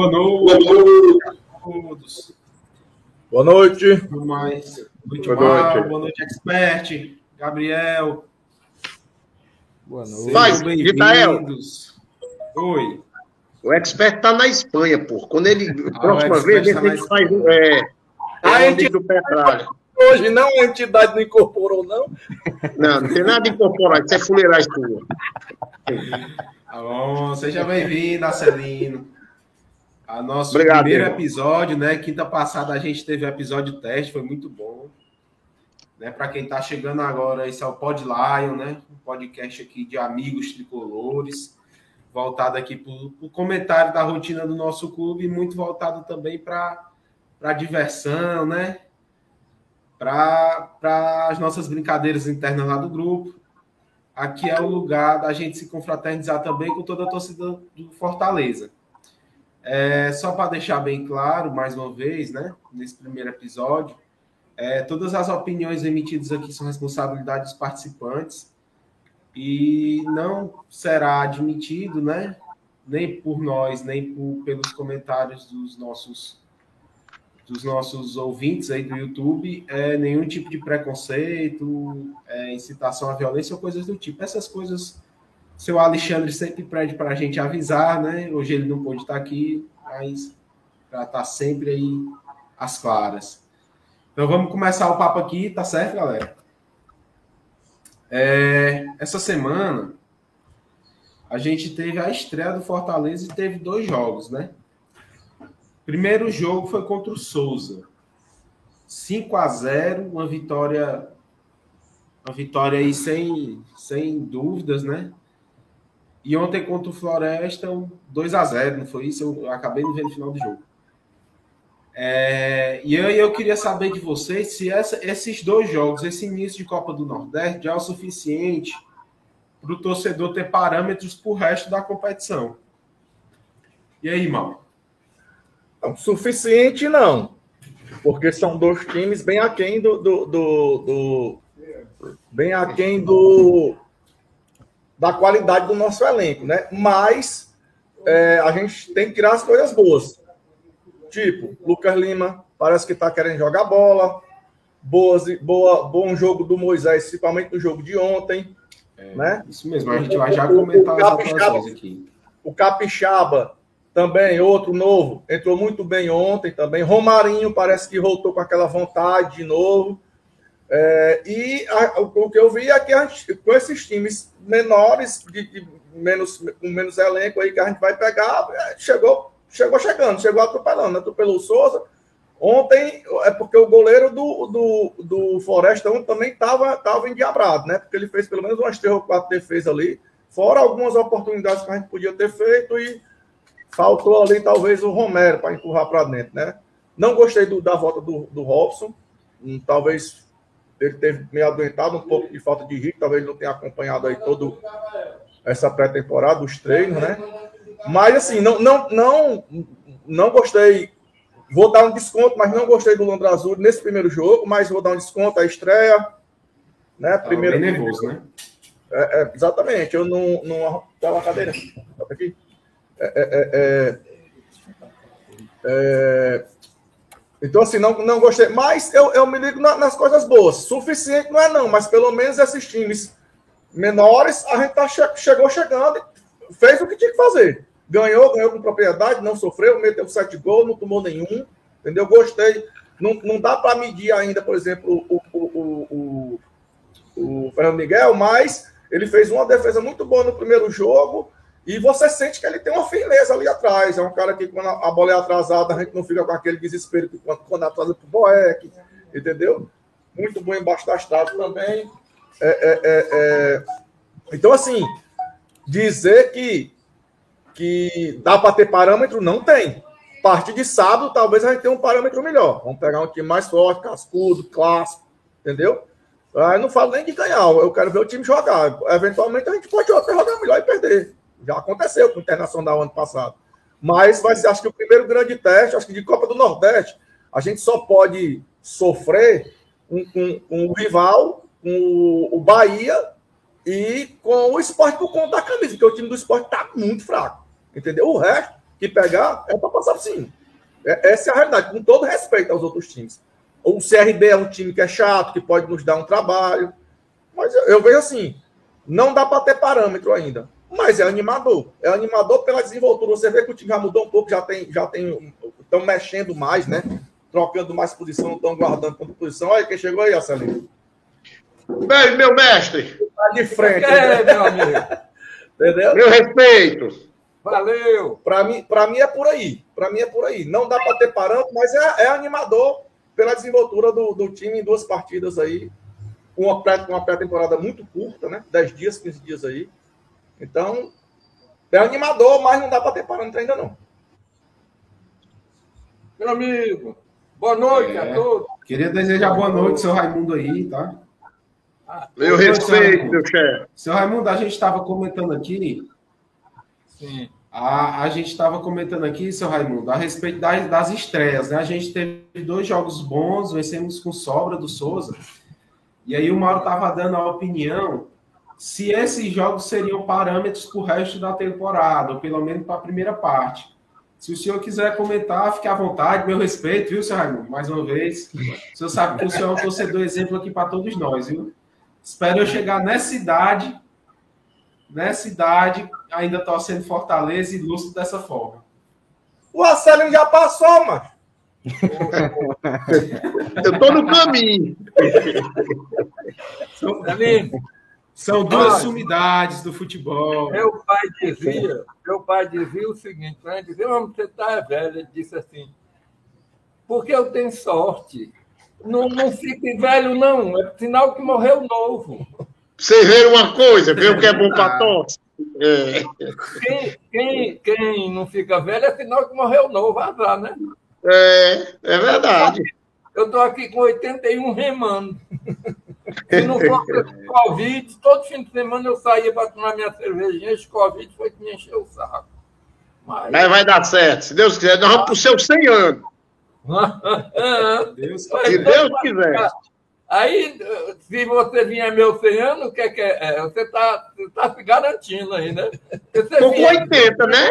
Boa noite a todos. Boa noite. Boa mais. Noite, Boa noite. Boa noite, expert. Gabriel. Boa noite. Vai, Vitael. bem-vindos. Oi. O expert tá na Espanha, pô. Quando ele. Ah, próxima vez, expert a tá gente faz. É, A o gente- do Petralha. Hoje não, a entidade não incorporou, não. Não, não tem nada de incorporar, isso é fuleiragem tua. Tá bom, seja bem-vindo, Acelino. A nosso Obrigado, primeiro irmão. episódio, né? Quinta passada a gente teve o episódio teste, foi muito bom. Né, Para quem está chegando agora, esse é o Pod Lion, né? Um podcast aqui de amigos tricolores, voltado aqui para o comentário da rotina do nosso clube, muito voltado também para a diversão, né? Para as nossas brincadeiras internas lá do grupo. Aqui é o lugar da gente se confraternizar também com toda a torcida do Fortaleza. É, só para deixar bem claro, mais uma vez, né, nesse primeiro episódio, é, todas as opiniões emitidas aqui são responsabilidade dos participantes e não será admitido, né, nem por nós, nem por, pelos comentários dos nossos dos nossos ouvintes aí do YouTube, é, nenhum tipo de preconceito, é, incitação à violência ou coisas do tipo. Essas coisas seu Alexandre sempre pede para a gente avisar, né? Hoje ele não pôde estar aqui, mas para estar sempre aí às claras. Então vamos começar o papo aqui, tá certo, galera? É, essa semana a gente teve a estreia do Fortaleza e teve dois jogos, né? Primeiro jogo foi contra o Souza. 5 a 0 uma vitória uma vitória aí sem, sem dúvidas, né? E ontem contra o Floresta, um 2 a 0 não foi isso? Eu acabei de ver no final do jogo. É, e eu, eu queria saber de vocês se essa- esses dois jogos, esse início de Copa do Nordeste, já é o suficiente para o torcedor ter parâmetros para o resto da competição. E aí, Mal? Não, suficiente não. Porque são dois times bem aquém do. do, do, do- bem aquém do. Da qualidade do nosso elenco, né? Mas é, a gente tem que tirar as coisas boas. Tipo, Lucas Lima parece que está querendo jogar bola. Boas, boa, bom jogo do Moisés, principalmente no jogo de ontem. né? Isso mesmo, a gente vai já comentar as atuações aqui. O Capixaba também, outro novo, entrou muito bem ontem também. Romarinho parece que voltou com aquela vontade de novo. É, e a- o, que eu vi é que gente, com esses times menores, de, de menos, com menos elenco aí que a gente vai pegar, é, chegou, chegou chegando, chegou atropelando, né? atropelou o Souza. Ontem é porque o goleiro do, do, do Floresta ontem também estava tava endiabrado, né? Porque ele fez pelo menos umas três ou quatro defesas ali, fora algumas oportunidades que a gente podia ter feito e faltou ali talvez o Romero para empurrar para dentro, né? Não gostei do- da volta do, do Robson, Hum, talvez ele teve meio adoentado, um pouco de falta de ritmo, talvez não tenha acompanhado aí todo essa pré-temporada, os treinos, né? Mas assim, não, não, não, não gostei. Vou dar um desconto, mas não gostei do Londra Azul nesse primeiro jogo, mas vou dar um desconto à estreia. Né? Tava Primeiro, nervoso, né? é, é, exatamente, eu não. não Tela a cadeira. Aqui. É, é, é, é, então, assim, não, não gostei. Mas eu, eu me ligo na- nas coisas boas. Suficiente não é, não, mas pelo menos esses times menores, a gente tá che- chegou chegando e fez o que tinha que fazer. Ganhou, ganhou com propriedade, não sofreu, meteu sete gols, não tomou nenhum. Entendeu? Gostei. Não, não dá para medir ainda, por exemplo, o, o, o, o, o Fernando Miguel, mas ele fez uma defesa muito boa no primeiro jogo e você sente que ele tem uma firmeza ali atrás. É um cara que, quando a bola é atrasada, a gente não fica com aquele desespero que quando, quando atrasa pro Boeck, entendeu? Muito bom embaixo das traves também. É, é, é, é. Então, assim, dizer que, que dá para ter parâmetro, não tem. A partir de sábado, talvez a gente tenha um parâmetro melhor. Vamos pegar um time mais forte, cascudo, clássico, entendeu? Aí não falo nem de ganhar, eu quero ver o time jogar. Eventualmente a gente pode jogar melhor e perder. Já aconteceu com o Internacional ano passado. Mas vai ser, acho que o primeiro grande teste, acho que de Copa do Nordeste, a gente só pode sofrer com, com, com o rival, com o, o Bahia e com o esporte por conta da camisa, porque o time do esporte está muito fraco. Entendeu? O resto, que pegar, é para passar sim. É, essa é a realidade, com todo respeito aos outros times. O CRB é um time que é chato, que pode nos dar um trabalho. Mas eu, eu vejo assim, não dá para ter parâmetro ainda. Mas é animador. É animador pela desenvoltura. Você vê que o time já mudou um pouco, já tem, já tem, estão mexendo mais, né? Trocando mais posição, não estão guardando tanta posição. Olha quem chegou aí, Marcelinho. Bem, meu mestre. Tá de frente. É, meu amigo. Entendeu? Meu respeito. Valeu. Para mim, para mim é por aí. Para mim é por aí. Não dá para ter parâmetro, mas é, é animador pela desenvoltura do, do, time em duas partidas aí. Uma pré-temporada pré muito curta, né? 10 dias, 15 dias aí. Então, é animador, mas não dá para ter parâmetro ainda não. Meu amigo, boa noite é. a todos. Queria desejar boa noite, seu Raimundo aí, tá? Ah, Meu respeito, meu chefe. Seu Raimundo, a gente estava comentando aqui. Sim. A, a gente estava comentando aqui, seu Raimundo, a respeito das, das estreias, né? A gente teve dois jogos bons, vencemos com sobra do Souza. E aí o Mauro estava dando a opinião se esses jogos seriam parâmetros para o resto da temporada, ou pelo menos para a primeira parte. Se o senhor quiser comentar, fique à vontade, meu respeito, viu, seu Raimundo? Mais uma vez. O senhor sabe que o senhor é um torcedor exemplo aqui para todos nós, viu? Espero eu chegar nessa idade, nessa idade, ainda torcendo Fortaleza e lustro dessa forma. O Marcelinho já passou, mano. eu tô no caminho. São, são duas Olha, sumidades do futebol. Meu pai dizia, meu pai dizia o seguinte, né? dizia, você tá velho, ele disse assim, porque eu tenho sorte. Não, não fique velho, não. É sinal que morreu novo. Vocês viram uma coisa, viu que é bom para tosse? É. Quem, quem, quem não fica velho é sinal que morreu novo, azar, né? É, é verdade. Eu estou aqui com 81 remando. Se não fosse Covid, todo fim de semana eu saía para tomar minha cervejinha, esse Covid foi que me encheu o saco. Mas... Mas vai dar certo, se Deus quiser. Nós vamos para os seus 100 anos. Deus, se Deus quiser. Aí, se você vier meu 100 anos, o que é que é? é você está tá se garantindo aí, né? Você com 80, né?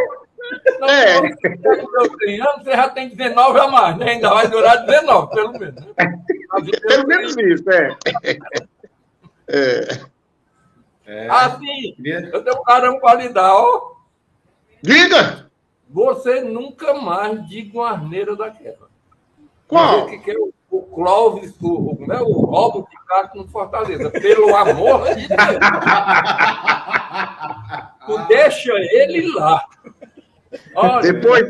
Não, é. Meu 100 anos, você já tem 19 a mais, né? Ainda vai durar 19, pelo menos. Né? Pelo menos isso, é. é. é. Assim, eu tenho um caramba para lhe dar, ó. Diga! Você nunca mais diga uma arneira daquela. Qual? Que, que é o, o Clóvis, o, o, né, o roubo de carro no Fortaleza. Pelo amor de Deus. tu deixa ele lá. Olha, Depois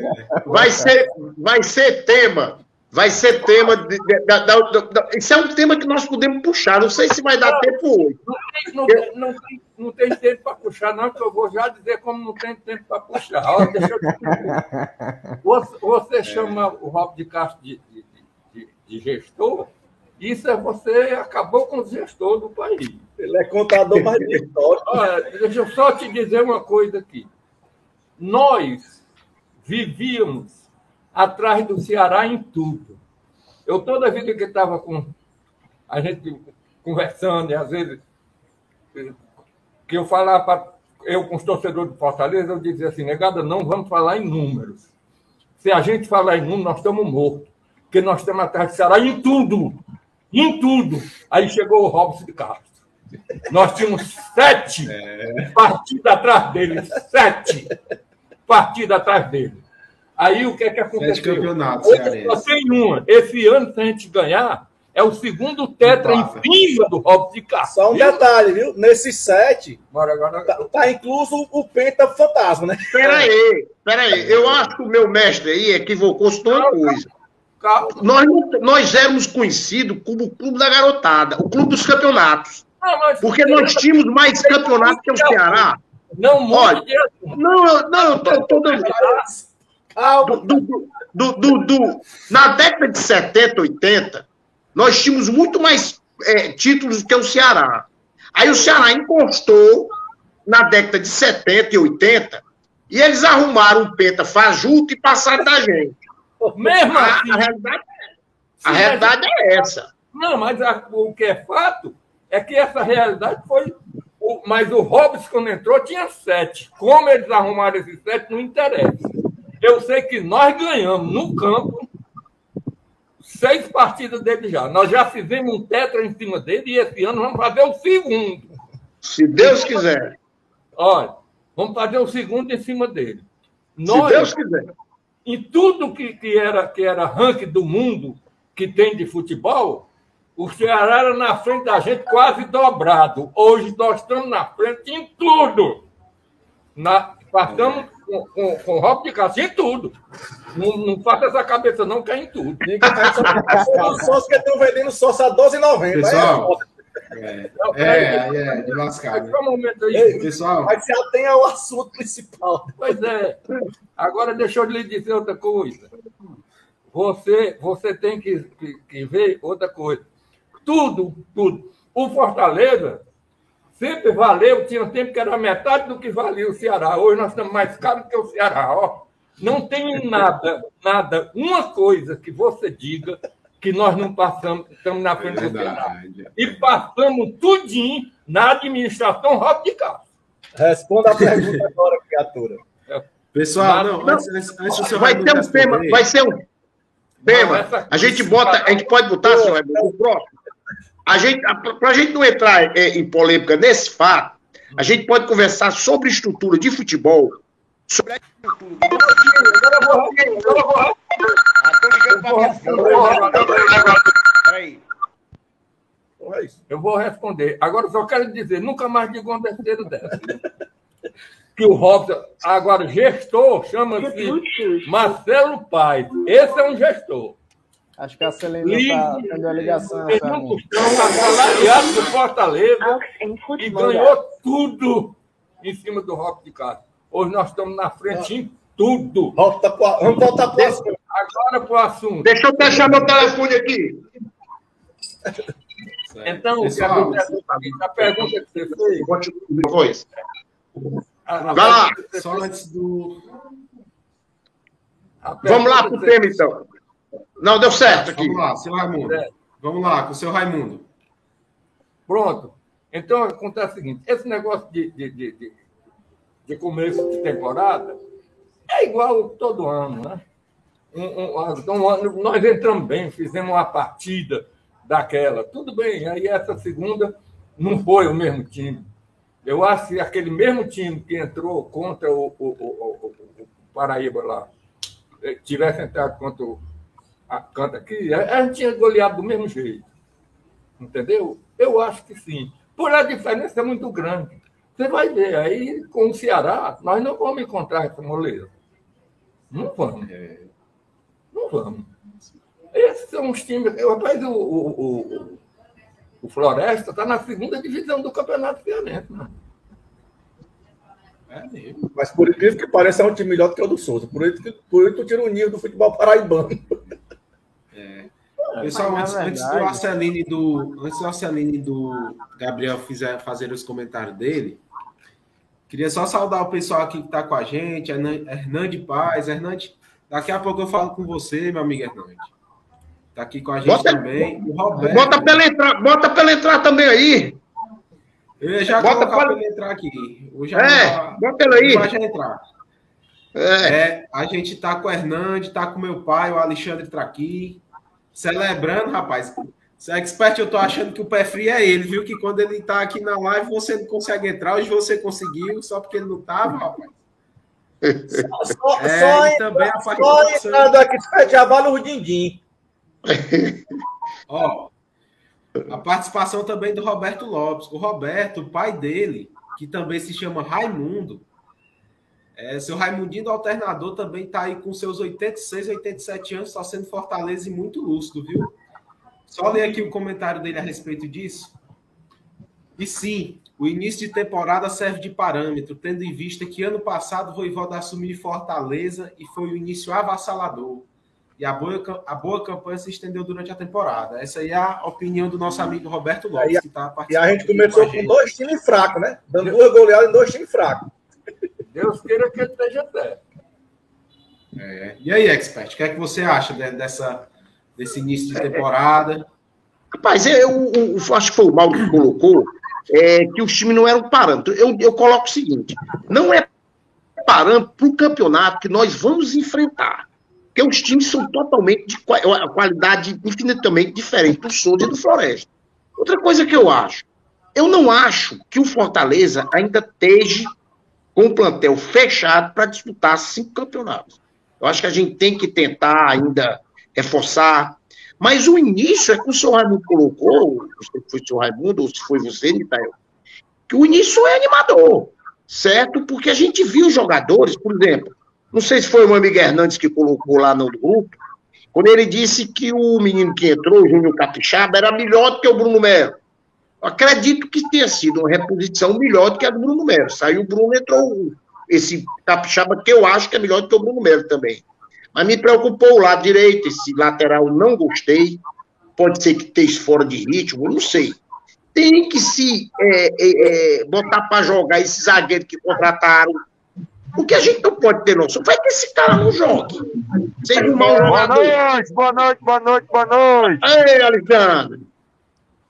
vai ser, vai ser tema. Vai ser tema. De, de, da, da, da, isso é um tema que nós podemos puxar. Não sei se vai dar tempo hoje. Não tem, não, tem, não, tem, não tem tempo para puxar, não, que eu vou já dizer como não tem tempo para puxar. Olha, deixa eu... Você, você chama o Rob de Castro de, de de gestor, isso é você acabou com o gestor do país. Ele é contador mais de história. Olha, deixa eu só te dizer uma coisa aqui. Nós vivíamos atrás do Ceará em tudo. Eu toda vida que estava com a gente conversando, e às vezes que eu falava para eu com os torcedores de Fortaleza, eu dizia assim, negada, não vamos falar em números. Se a gente falar em números, nós estamos mortos porque nós temos atrás de Ceará em tudo. Em tudo. Aí chegou o Robson de Castro. Nós tínhamos sete é. partidas atrás dele. Sete partidas atrás dele. Aí o que é que aconteceu? Sete campeonatos. Só tem uma. Esse ano, se a gente ganhar, é o segundo tetra em cima do Robson de Castro. Só um viu? detalhe, viu? Nesses sete, Bora, agora... tá, tá, incluso o Penta Fantasma, né? Peraí, peraí. Eu acho que o meu mestre aí equivocou-se uma coisa. Nós, nós éramos conhecidos como o Clube da Garotada, o Clube dos Campeonatos. Ah, porque nós tínhamos mais campeonatos que o Ceará. Não, Olha, não, não, eu tô, tô dando. Do, do, do, do, na década de 70, 80, nós tínhamos muito mais é, títulos que o Ceará. Aí o Ceará encostou na década de 70 e 80 e eles arrumaram um penta fajuto e passaram da gente. Mesmo assim. A, realidade, a realidade é essa. Não, mas a, o que é fato é que essa realidade foi. O, mas o Robson, quando entrou, tinha sete. Como eles arrumaram esses sete, não interessa. Eu sei que nós ganhamos no campo seis partidas dele já. Nós já fizemos um tetra em cima dele e esse ano vamos fazer o segundo. Se Deus quiser. Olha, vamos fazer o segundo em cima dele. Nós, Se Deus quiser. Em tudo que, que, era, que era ranking do mundo que tem de futebol, o Ceará era na frente da gente quase dobrado. Hoje nós estamos na frente em tudo. Na, passamos com, com, com o Rob de Cássio em tudo. Não, não faça essa cabeça, não, que é em tudo. Os sócios que estão vendendo sócio a 12,90. Pessoal, é, é, é, de lascar. Né? momento aí. Pessoal, mas se atém ao assunto principal. Pois é. Agora deixa eu lhe dizer outra coisa. Você, você tem que, que, que ver outra coisa. Tudo, tudo. O Fortaleza sempre valeu, tinha tempo que era metade do que valia o Ceará. Hoje nós estamos mais caros que o Ceará. Ó. Não tem nada, nada, uma coisa que você diga que nós não passamos, estamos na frente é do Ceará. E passamos tudinho na administração Rob de Castro. Responda a pergunta agora, criatura. Pessoal, não, antes, antes, antes vai ter um tema, vai ser um tema. A gente bota, a gente pode botar, senhor, o próximo. A gente, para a gente não entrar é, em polêmica nesse fato, a gente pode conversar sobre estrutura de futebol, sobre a estrutura. Eu vou responder. Agora eu só quero dizer, nunca mais digo uma besteira dessa. Que o Robson, agora gestor, chama-se Marcelo Paes. Esse é um gestor. Acho que a Celina está tendo a ligação. Estão assalariados do Fortaleza e ganhou tudo em cima do Rock de Castro. Hoje nós estamos na frente em tudo. Vamos voltar para o assunto. Agora para o assunto. Deixa eu deixar meu telefone aqui. Então, Pessoal, a pergunta que você fez. Depois. Vai lá. Só antes do. Vamos lá para o tema, então. Não, deu certo aqui. Vamos lá, seu Raimundo. É. Vamos lá, com o seu Raimundo. Pronto. Então, acontece o seguinte: esse negócio de, de, de, de começo de temporada é igual todo ano, né? Um, um, um, nós entramos bem, fizemos uma partida daquela. Tudo bem, aí essa segunda não foi o mesmo time. Eu acho que aquele mesmo time que entrou contra o, o, o, o Paraíba lá, eh, tivesse entrado contra o a canta aqui, a gente tinha goleado do mesmo jeito. Entendeu? Eu acho que sim. Por a diferença é muito grande. Você vai ver, aí com o Ceará, nós não vamos encontrar essa moleza. Não vamos. É. Não vamos. Esses são os times. Rapaz, o, o, o, o Floresta está na segunda divisão do Campeonato Cearense. Né? É. Mas por incrível que pareça, é um time melhor do que o do Souza. Por isso, por isso tu tira o nível do futebol paraibano. É, Pessoal, antes, antes, do Arceline do antes do Arceline do Gabriel fizer, fazer os comentários dele, queria só saudar o pessoal aqui que está com a gente, Hernande Paz, Hernande, daqui a pouco eu falo com você, meu amigo Hernande. Está aqui com a gente bota, também. O Roberto. Bota para ele entrar, bota para entrar também aí. Eu já bota para ele entrar aqui. Eu já é, já, bota ele aí. Vai já entrar. É. é. a gente tá com o Hernande, tá com meu pai, o Alexandre Traqui. Celebrando, rapaz. Se é expert, eu tô achando que o pé frio é ele, viu? Que quando ele tá aqui na live, você não consegue entrar. Hoje você conseguiu, só porque ele não tava, rapaz. Só, só, é, só, também a só entrando aqui, já vale o din-din. Ó, a participação também do Roberto Lopes. O Roberto, o pai dele, que também se chama Raimundo, é, seu Raimundinho do Alternador também está aí com seus 86, 87 anos, está sendo Fortaleza e muito lúcido, viu? Só ler aqui o comentário dele a respeito disso. E sim, o início de temporada serve de parâmetro, tendo em vista que ano passado o Voivoda assumiu Fortaleza e foi o início avassalador. E a boa, a boa campanha se estendeu durante a temporada. Essa aí é a opinião do nosso amigo Roberto Lopes, que está participando. E a gente começou com, com dois times fracos, né? Dando duas goleadas em dois times fracos. Deus queira que ele esteja certo. É. E aí, expert, o que é que você acha dessa, desse início de temporada? Rapaz, eu, eu, eu acho que foi o mal que colocou é, que os times não eram parâmetro. Eu, eu coloco o seguinte: não é parâmetro para o campeonato que nós vamos enfrentar. Porque os times são totalmente de qualidade infinitamente diferente do Souza e do Floresta. Outra coisa que eu acho, eu não acho que o Fortaleza ainda esteja com o plantel fechado para disputar cinco campeonatos. Eu acho que a gente tem que tentar ainda reforçar. Mas o início é que o senhor Raimundo colocou, se foi o senhor Raimundo ou se foi você, Nitael, que o início é animador, certo? Porque a gente viu jogadores, por exemplo, não sei se foi o amigo Hernandes que colocou lá no grupo, quando ele disse que o menino que entrou, o Júnior Capixaba, era melhor do que o Bruno Melo. Acredito que tenha sido uma reposição melhor do que a do Bruno Melo. Saiu o Bruno, entrou esse Capixaba, que eu acho que é melhor do que o Bruno Melo também. Mas me preocupou o lado direito, esse lateral não gostei. Pode ser que esteja fora de ritmo, não sei. Tem que se é, é, é, botar para jogar esses zagueiros que contrataram, porque a gente não pode ter noção. Vai que esse cara não jogue. Seja um mau jogador. Boa noite, boa noite, boa noite, boa noite. Ei, Alexandre.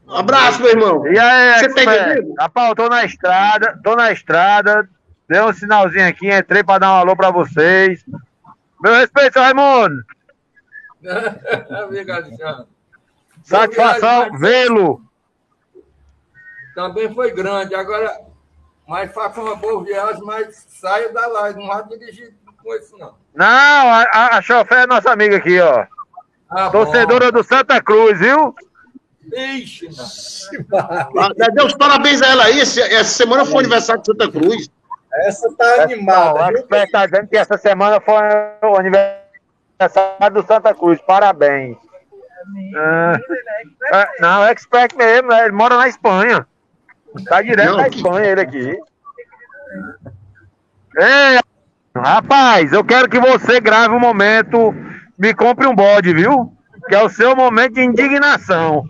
Um abraço, meu irmão. E aí, Você tá entendendo? Rapaz, eu tô na estrada, tô na estrada. Dei um sinalzinho aqui, entrei para dar um alô para vocês. Meu respeito, Raimundo. Alexandre. Satisfação vê-lo. Também foi grande. Agora, mas faça uma boa viagem, mas saia da live, não vai dirigir com isso, não. Não, a, a, a chofé é nossa amiga aqui, ó. Ah, Torcedora bom. do Santa Cruz, viu? Ixi, ah, Deus, parabéns a ela aí. Essa, semana foi o aniversário de Santa Cruz. Essa tá animada. Não, viu? Tá dizendo que essa semana foi o aniversário do Santa Cruz. Parabéns. Ah, é, não, é expert mesmo, ele mora na Espanha. Tá direto na Espanha ele aqui. Ei, rapaz, eu quero que você grave um momento, me compre um bode, viu? Que é o seu momento de indignação.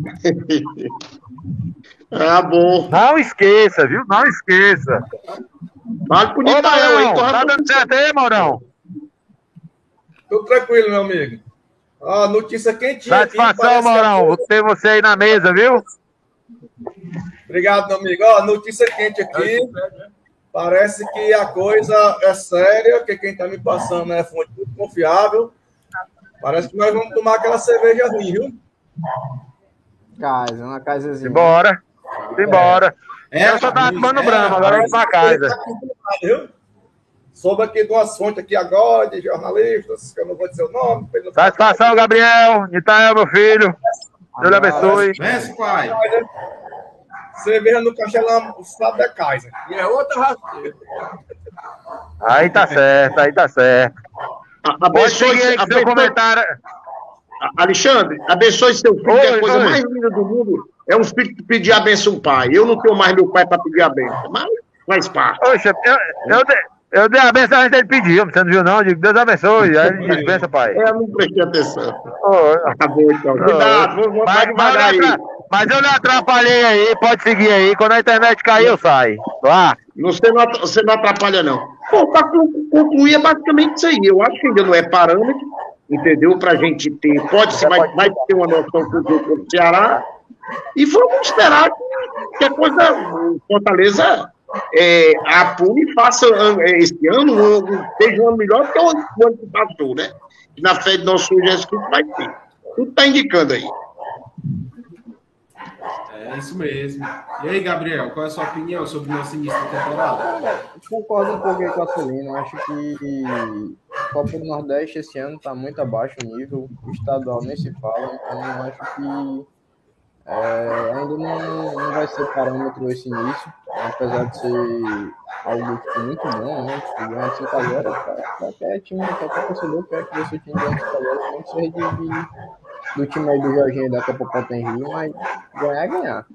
ah, bom. Não esqueça, viu? Não esqueça. Vale pro Nitael aí, Tá dando certo aí, Maurão? Tô tranquilo, meu amigo. Ó, notícia quentinha. Satisfação, aqui, Maurão. Ter você aí na mesa, viu? Obrigado, meu amigo. Ó, notícia quente aqui. Parece que a coisa é séria, que quem está me passando é fonte muito confiável. Parece que nós vamos tomar aquela cerveja ruim, viu? Casa, uma casazinha. Bora. Embora. É, eu só tava tomando é, brama, agora vamos pra casa. Soube aqui de uma fonte aqui agora, de jornalistas, que eu não vou dizer o nome. Satisfação, Gabriel. Nitael, meu filho. Deus lhe abençoe. Vence, pai. Cerveja no Castelão, o Estado da Kaiser. E é outra rasteira. Aí tá certo, aí tá certo. Abençoe aí seu comentário. Alexandre, abençoe seu filho, oi, que é a coisa oi. mais linda do mundo é um filho que pedir a benção ao pai. Eu não tenho mais meu pai para pedir a benção, mas faz parte. Poxa, eu, eu, eu dei a benção antes dele pedir, você não viu não? Eu digo, Deus abençoe, aí ele diz, benção, pai. É, eu não prestei atenção. Oh, Acabou então. Cuidado, vou, vou mas, devagar aí. Mas eu não atrapalhei aí, pode seguir aí. Quando a internet cair, eu saio. Vá. Você não, você não atrapalha, não. Bom, para concluir, é basicamente isso aí. Eu acho que ainda não é parâmetro, entendeu? Para a gente ter. Pode ser, vai, ter uma noção do jogo do Ceará. E vamos esperar que a coisa. Fortaleza é, apure e faça é, esse ano, seja um ano melhor do que o ano que passou, né? Na fé de nosso Jesus Cristo vai ter. Tudo está indicando aí. É isso mesmo. E aí, Gabriel, qual é a sua opinião sobre o nosso início da temporada? Concordo um pouco com a Celina. Acho que a Copa do Nordeste esse ano está muito abaixo o nível. O estadual nem se fala. Então, acho que é, ainda não, não vai ser parâmetro esse início. Apesar de ser algo tipo, muito bom, né? Tipo, ganhar 5 a 0 qualquer time, qualquer torcedor quer que você time ganhe 5 a 0 nem que seja de, de do time aí do Jorginho da Copa Rio, mas ganhar é ganhar.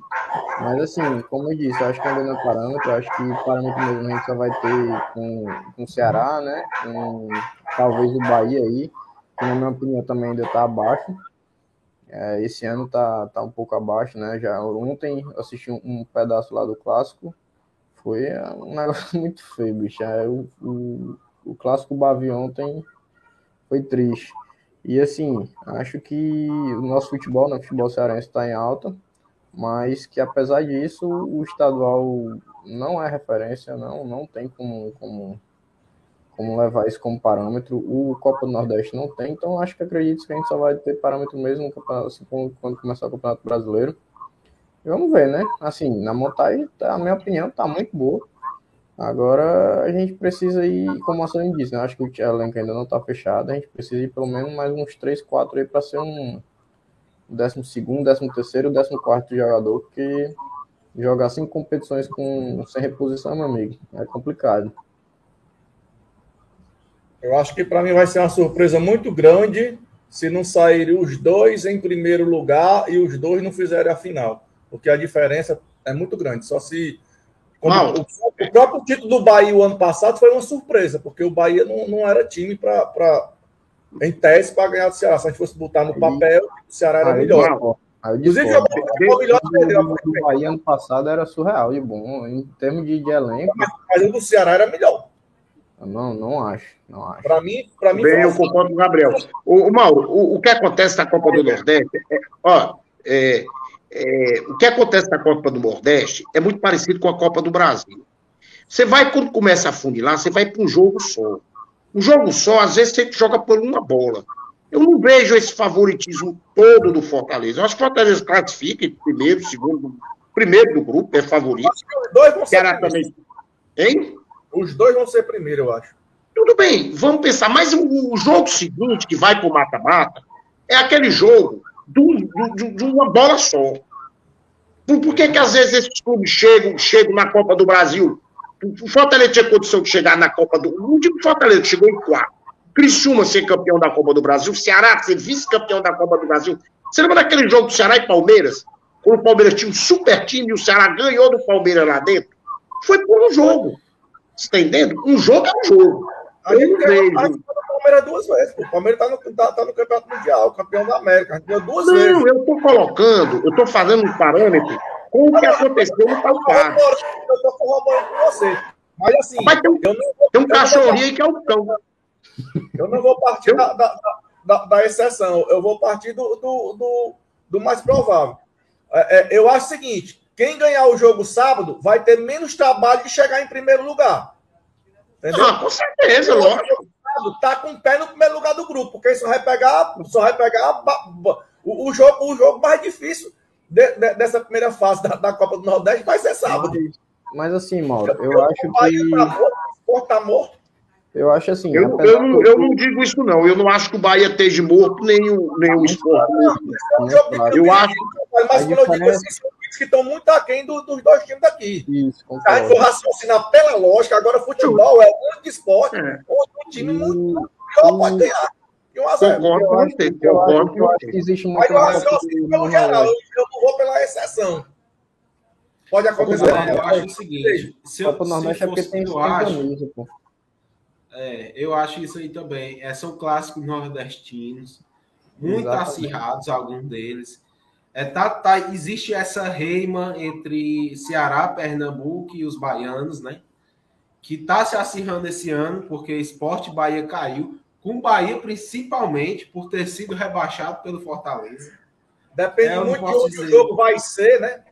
Mas assim, como eu disse, eu acho que ainda não é parâmetro, eu acho que parâmetro mesmo a gente só vai ter com, com o Ceará, né? Com talvez o Bahia aí, que na minha opinião também ainda está abaixo. É, esse ano tá, tá um pouco abaixo, né? Já ontem assisti um, um pedaço lá do clássico. Foi um negócio muito feio, bicho. É, o, o, o clássico Bavi ontem foi triste. E assim, acho que o nosso futebol, né, o futebol cearense está em alta, mas que apesar disso, o estadual não é referência, não, não tem como, como, como levar isso como parâmetro. O Copa do Nordeste não tem, então acho que acredito que a gente só vai ter parâmetro mesmo assim, quando começar o Campeonato Brasileiro. E vamos ver, né? Assim, na montagem, tá, a minha opinião tá muito boa. Agora a gente precisa ir, como a Sônia disse, né? acho que o elenco ainda não está fechado, a gente precisa ir pelo menos mais uns 3, 4 aí para ser um 12, 13, 14 jogador, porque jogar cinco competições com, sem reposição, meu amigo, é complicado. Eu acho que para mim vai ser uma surpresa muito grande se não saírem os dois em primeiro lugar e os dois não fizerem a final, porque a diferença é muito grande. Só se o, o, próprio título do Bahia o ano passado foi uma surpresa, porque o Bahia não, não era time para, em tese, para ganhar do Ceará. Se a gente fosse botar no papel, o Ceará era melhor. Inclusive, o melhor O Bahia ano passado era surreal de bom, em termos de, de elenco. Mas o do Ceará era melhor. Não, não acho, não acho. Para mim, para mim. Bem, eu concordo com o Gabriel. O, o Mauro, o, o que acontece na Copa do Nordeste, é, ó, é, é, o que acontece na Copa do Nordeste é muito parecido com a Copa do Brasil. Você vai, quando começa a funilar, você vai para um jogo só. Um jogo só, às vezes, você joga por uma bola. Eu não vejo esse favoritismo todo do Fortaleza. Eu acho que o Fortaleza classifica primeiro, segundo, primeiro do grupo, é favorito. Acho que os dois vão ser também. Hein? Os dois vão ser primeiro, eu acho. Tudo bem, vamos pensar. Mas o, o jogo seguinte, que vai para o mata-mata, é aquele jogo de, de, uma bola só. Por, por que, que às vezes esses clubes chegam, chegam na Copa do Brasil? O Fortaleza tinha condição de chegar na Copa do. Não digo Fortaleza, chegou em quarto. Criciúma ser campeão da Copa do Brasil, Ceará ser vice-campeão da Copa do Brasil. Você lembra daquele jogo do Ceará e Palmeiras? Quando o Palmeiras tinha um super time e o Ceará ganhou do Palmeiras lá dentro? Foi por um jogo. Você está entendendo? Um jogo é um jogo. Eu não vejo. Palmeiras duas vezes. O Palmeiras está no, tá, tá no Campeonato Mundial, campeão da América. A gente duas não, vezes. Não, eu estou colocando, eu estou fazendo um parâmetro com o que aconteceu no passado. Eu estou corroborando com você. Mas assim, Mas tem um, eu não, tem um cachorrinho que é o cão. Eu não vou partir da, da, da, da, exceção, eu vou partir do, do, do, do mais provável. É, é, eu acho o seguinte: quem ganhar o jogo sábado vai ter menos trabalho de chegar em primeiro lugar. Entendeu? Ah, com certeza, lógico tá com o pé no primeiro lugar do grupo, porque só vai pegar, só vai pegar o, o jogo, o jogo mais difícil de, de, dessa primeira fase da, da, Copa do Nordeste vai ser sábado. Mas, mas assim, Mauro, eu, eu acho que. Tá morto, tá morto. Eu acho assim. Eu, eu, não, eu não digo isso, não. Eu não acho que o Bahia esteja morto, nem o, nem o esporte. Eu acho. Mas quando eu digo assim, são times que estão muito aquém do, dos dois times daqui. Isso, a gente for raciocinar pela lógica, agora futebol é um esporte, é. um time muito pior pode ganhar. E um azar. Concordo com você. Concordo eu acho que existe muito. Mas eu acho pelo geral, eu não vou pela exceção. Pode acontecer. Eu acho o seguinte: se eu, se Nordeste é porque tem eu acho, pô. É, eu acho isso aí também. É, são clássicos nordestinos, muito Exatamente. acirrados, alguns deles. É, tá, tá, existe essa reima entre Ceará, Pernambuco e os baianos, né? Que tá se acirrando esse ano, porque Esporte Bahia caiu, com Bahia principalmente por ter sido rebaixado pelo Fortaleza. Depende é, muito de onde o jogo vai ser, né?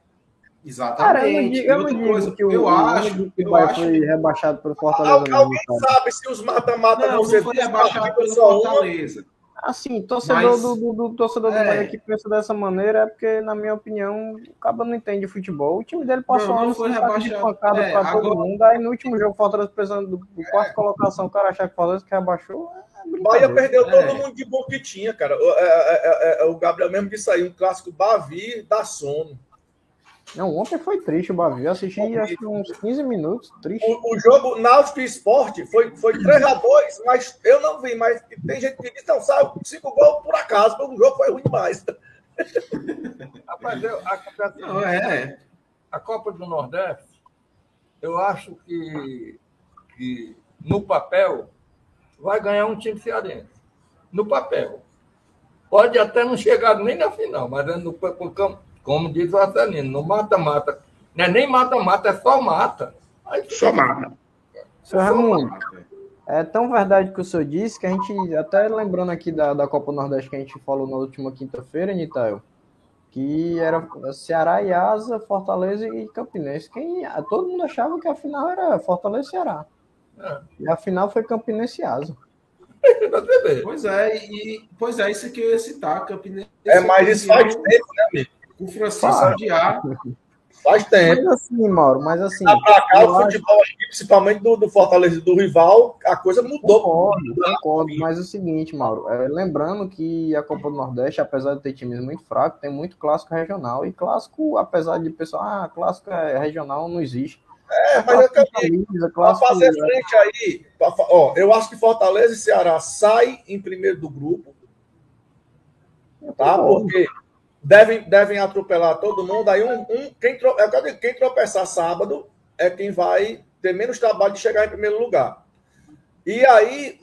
Exatamente. Cara, eu não digo, eu não coisa, que o, eu acho que o Bahia foi rebaixado pelo Fortaleza. Alguém sabe se os mata-mata não, não, não foi rebaixado pelo Fortaleza. Assim, torcedor Mas, do, do, do, torcedor do é. Bahia que pensa dessa maneira é porque, na minha opinião, o Cabo não entende futebol. O time dele passou não, não foi de pancada é, para todo mundo. Aí no último jogo, Fortaleza precisando do, do quarto é. colocação, o cara achar que o Fortaleza que rebaixou. É Bahia perdeu todo é. mundo de bom que tinha, cara. O, é, o Gabriel mesmo disse aí, um clássico Bavi da sono. Não, ontem foi triste o Bavi. Eu assisti acho que uns 15 minutos. Triste. O, o jogo Náutico Esporte foi, foi 3x2, mas eu não vi. Mas tem gente que diz, não, sabe, 5 gols por acaso, porque o jogo foi ruim demais. Rapaz, eu, a, não, é. a Copa do Nordeste, eu acho que, que no papel vai ganhar um time cearense. No papel. Pode até não chegar nem na final, mas é no, no como diz o Arcelino, não mata-mata. Não é nem mata-mata, é só mata. Aí, só mata. Seu Raimundo, é tão verdade que o senhor disse que a gente, até lembrando aqui da, da Copa Nordeste que a gente falou na última quinta-feira, Nitael, que era Ceará e Asa, Fortaleza e Campinense. Quem, todo mundo achava que a final era Fortaleza e Ceará. É. E a final foi Campinense e Asa. pois é, e pois é, isso que eu ia citar, Campinense. É, mas isso faz tempo, né, amigo? O Francisco de A Faz tempo. Mas assim, Mauro, mas assim. Tá pra cá, o futebol acho... principalmente do, do Fortaleza do rival, a coisa mudou. Concordo, concordo, mas é o seguinte, Mauro, é, lembrando que a Copa do Nordeste, apesar de ter times muito fracos, tem muito clássico regional. E clássico, apesar de pessoal, ah, clássico é regional, não existe. É, mas eu quero pra fazer é. frente aí, pra, ó, eu acho que Fortaleza e Ceará saem em primeiro do grupo. Tá? Porque devem, devem atropelar todo mundo. Aí um, um quem, é quem tropeçar sábado é quem vai ter menos trabalho de chegar em primeiro lugar. E aí,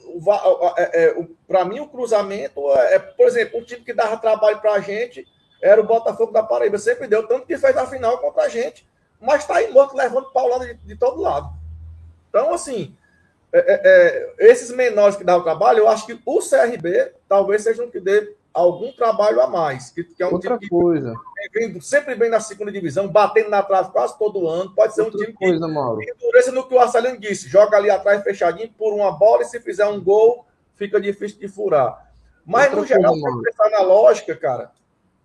é, é, para mim, o cruzamento é, é, por exemplo, um time que dava trabalho para a gente era o Botafogo da Paraíba. Sempre deu, tanto que fez a final contra a gente, mas está aí morto levando paulada de, de todo lado. Então, assim, é, é, é, esses menores que dão trabalho, eu acho que o CRB talvez seja um que dê algum trabalho a mais. Que, que é um Outra time coisa. que vem, sempre vem na segunda divisão, batendo na trave quase todo ano. Pode ser Outra um time coisa, que Mauro. endurece no que o Arcelino disse. Joga ali atrás fechadinho por uma bola e se fizer um gol, fica difícil de furar. Mas, Outra no geral, se você pensar na lógica, cara,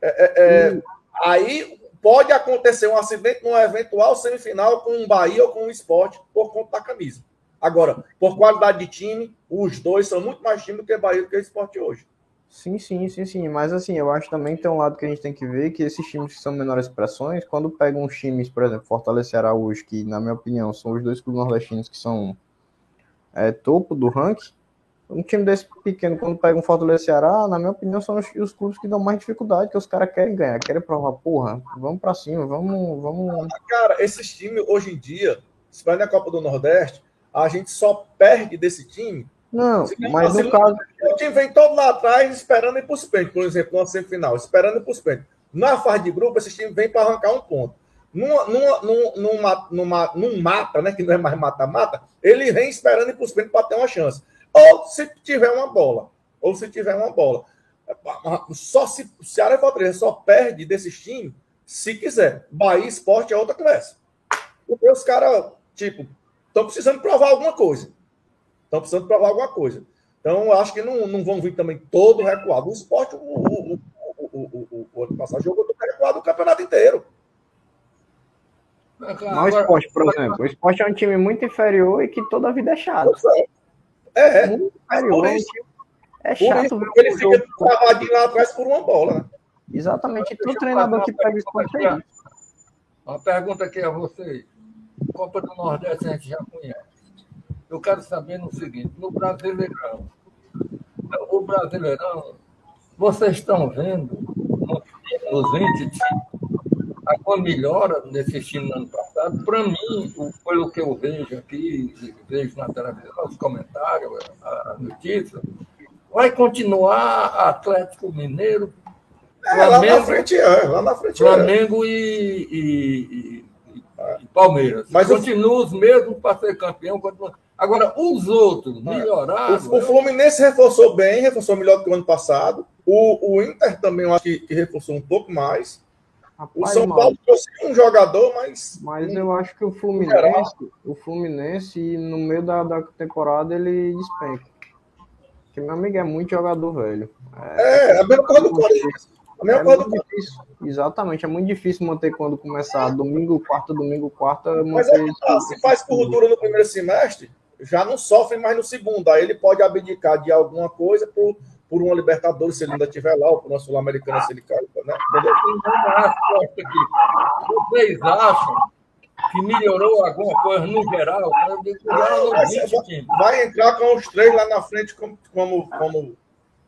é, é, é aí pode acontecer um acidente numa eventual semifinal com um Bahia ou com um esporte por conta da camisa. Agora, por qualidade de time, os dois são muito mais time do que Bahia do que o esporte hoje. Sim, sim, sim, sim. Mas assim, eu acho também que tem um lado que a gente tem que ver que esses times que são menores pressões, quando pegam uns times, por exemplo, Fortaleza Araújo, que na minha opinião são os dois clubes nordestinos que são é, topo do ranking, um time desse pequeno, quando pega um Fortaleza Ceará, na minha opinião, são os, os clubes que dão mais dificuldade, que os caras querem ganhar, querem provar, porra, vamos pra cima, vamos, vamos. Cara, esses times hoje em dia, se vai na Copa do Nordeste, a gente só perde desse time não, mas no caso. O time vem todo lá atrás esperando ir para os pênaltis, por exemplo, numa semifinal, esperando ir para os pênaltis. Na fase de grupo, esse time vem para arrancar um ponto. Numa, numa, numa, numa, num mata, né? Que não é mais mata-mata, ele vem esperando ir para os pênaltis para ter uma chance. Ou se tiver uma bola. Ou se tiver uma bola. Só se o Ceará e Fortaleza só perde desses times se quiser. Bahia Esporte é outra conversa. Porque os caras, tipo, estão precisando provar alguma coisa. Estão precisando provar alguma coisa. Então, acho que não, não vão vir também todo recuado. O esporte, o, o, o, o, ano passado, jogou todo recuado o campeonato inteiro. Não, o esporte, por exemplo. O esporte é um time muito inferior e que toda a vida é chato. É, é. Muito inferior. É, é chato ver Ele fica travadinho lá atrás por uma bola. Exatamente. Todo treinador que pega o esporte é isso. Uma pergunta aqui a vocês. Copa do Nordeste a gente já conhece. Eu quero saber no seguinte: no Brasileirão, o Brasileirão, vocês estão vendo nos 20 times alguma melhora nesse time no ano passado? Para mim, pelo que eu vejo aqui, vejo na televisão, os comentários, a notícia, vai continuar Atlético Mineiro. É, Flamengo, lá na frente, é, lá na frente. Flamengo é. e, e, e, e, Palmeiras. Mas Continua os mesmos para ser campeão. Continua... Agora, os outros melhoraram. O, o, Fluminense reforçou bem, reforçou melhor do que o ano passado. O, o Inter também, eu acho que, que reforçou um pouco mais. Rapaz, o São Paulo trouxe um jogador, mas. Mas eu acho que o Fluminense, o Fluminense, no meio da, da temporada, ele despenca. Porque, meu amigo, é muito jogador velho. É, é a mesma coisa do Corinthians. A mesma é coisa do difícil. Exatamente, é muito difícil manter quando começar domingo, quarta, domingo, quarta. Mas é, tá, se faz cultura no primeiro semestre, já não sofre mais no segundo. Aí ele pode abdicar de alguma coisa por, por uma Libertadores, se ele ainda estiver lá, ou por uma Sul-Americana, se ele cai. Né? Vocês acham que melhorou alguma coisa no geral? Não, vai, vai, entrar com os três lá na frente como, como, como,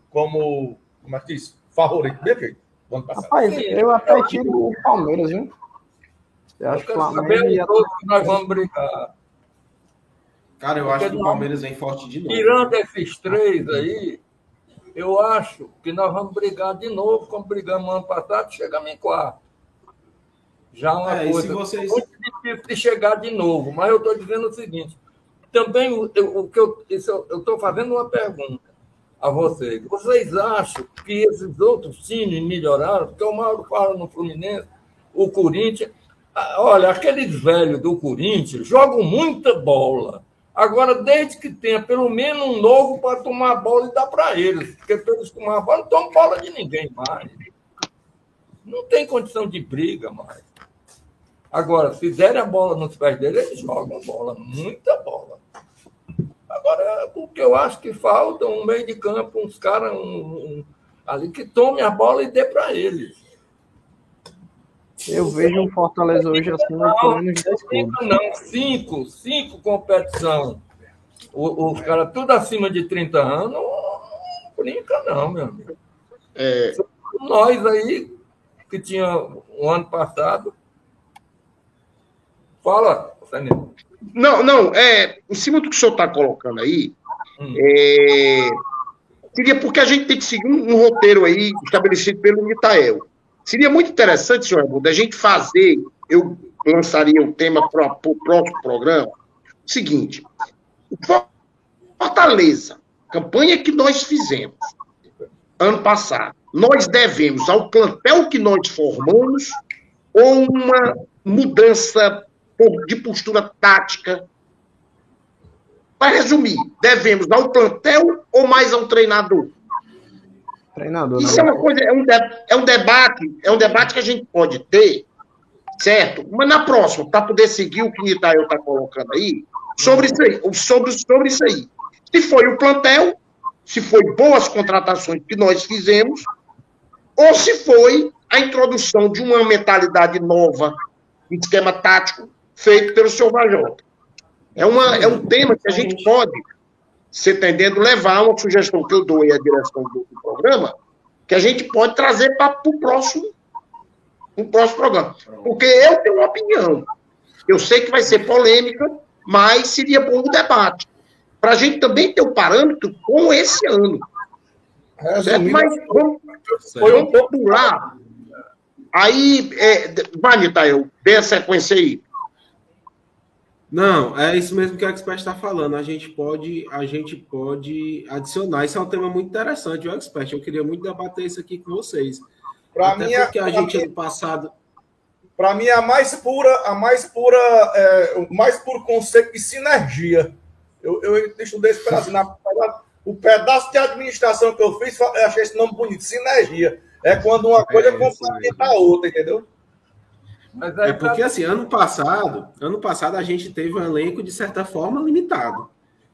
como, como é que diz? Favorito, perfeito. Rapaz, eu até tiro o Palmeiras, viu? Eu acho que o Flamengo ia... nós vamos brigar. Cara, eu Porque acho que o Palmeiras vem forte de novo. Tirando esses três aí, eu acho que nós vamos brigar de novo, como brigamos ano passado, chegamos em quarto. Já uma é, coisa vocês... muito difícil de chegar de novo. Mas eu estou dizendo o seguinte: também o, o que eu estou fazendo uma pergunta. a vocês. Vocês acham que esses outros times melhoraram? Porque o Mauro fala no Fluminense, o Corinthians. Ah, Olha, aqueles velhos do Corinthians jogam muita bola. Agora, desde que tenha pelo menos um novo para tomar a bola e dar para eles. Porque para eles a bola, não tomam bola de ninguém mais. Não tem condição de briga mais. Agora, se derem a bola nos pés dele, eles jogam bola, muita bola. Agora, o que eu acho que falta um meio de campo, uns caras um, um, ali que tome a bola e dê para eles. Eu vejo um Fortaleza hoje acima de pelo menos 10 Cinco não, cinco, cinco competição. O- Os caras tudo acima de 30 anos, não brinca não, meu amigo. É, Nós aí, que tinha um ano passado. Fala, Fernando. não, não, é, em cima do que o senhor está colocando aí, Hum. é, seria porque a gente tem que seguir um, um roteiro aí estabelecido pelo Nitael. Seria muito interessante, senhor Armando, a gente fazer, eu lançaria o tema para o próximo programa, o seguinte, Fortaleza, campanha que nós fizemos ano passado, nós devemos ao plantel que nós formamos ou uma mudança de postura tática? Para resumir, devemos ao plantel ou mais ao treinador? Treinador, Isso é né? uma coisa, é um, de- é um debate, é um debate que a gente pode ter, certo? Mas na próxima, para poder seguir o que o Nitael está colocando aí, sobre isso aí, sobre, sobre isso aí. Se foi o plantel, se foi boas contratações que nós fizemos, ou se foi a introdução de uma mentalidade nova, um esquema tático feito pelo senhor Major. É, uma, é um tema que a gente pode, você entendendo, levar uma sugestão que eu dou aí à direção do, do programa, que a gente pode trazer para o próximo, um próximo programa. Porque eu tenho uma opinião. Eu sei que vai ser polêmica, mas seria bom o debate. Para a gente também ter o parâmetro com esse ano. Resumindo, Mas vamos, foi um lá. Aí, é, vai, Nitael, dê a sequência aí. Não, é isso mesmo que o Expert está falando. A gente pode, a gente pode adicionar. Isso é um tema muito interessante, o Expert. Eu queria muito debater isso aqui com vocês. Para mim, é- porque a gente mim- ano passado. Para mim, é a mais pura, a mais pura, é, o mais puro conceito de sinergia. Eu, eu estudei esse pedaço. Na, o pedaço de administração que eu fiz, eu achei esse nome bonito, sinergia. É quando uma coisa É, complementa a outra, entendeu? Mas aí É porque assim, ano passado, ano passado a gente teve um elenco de certa forma limitado.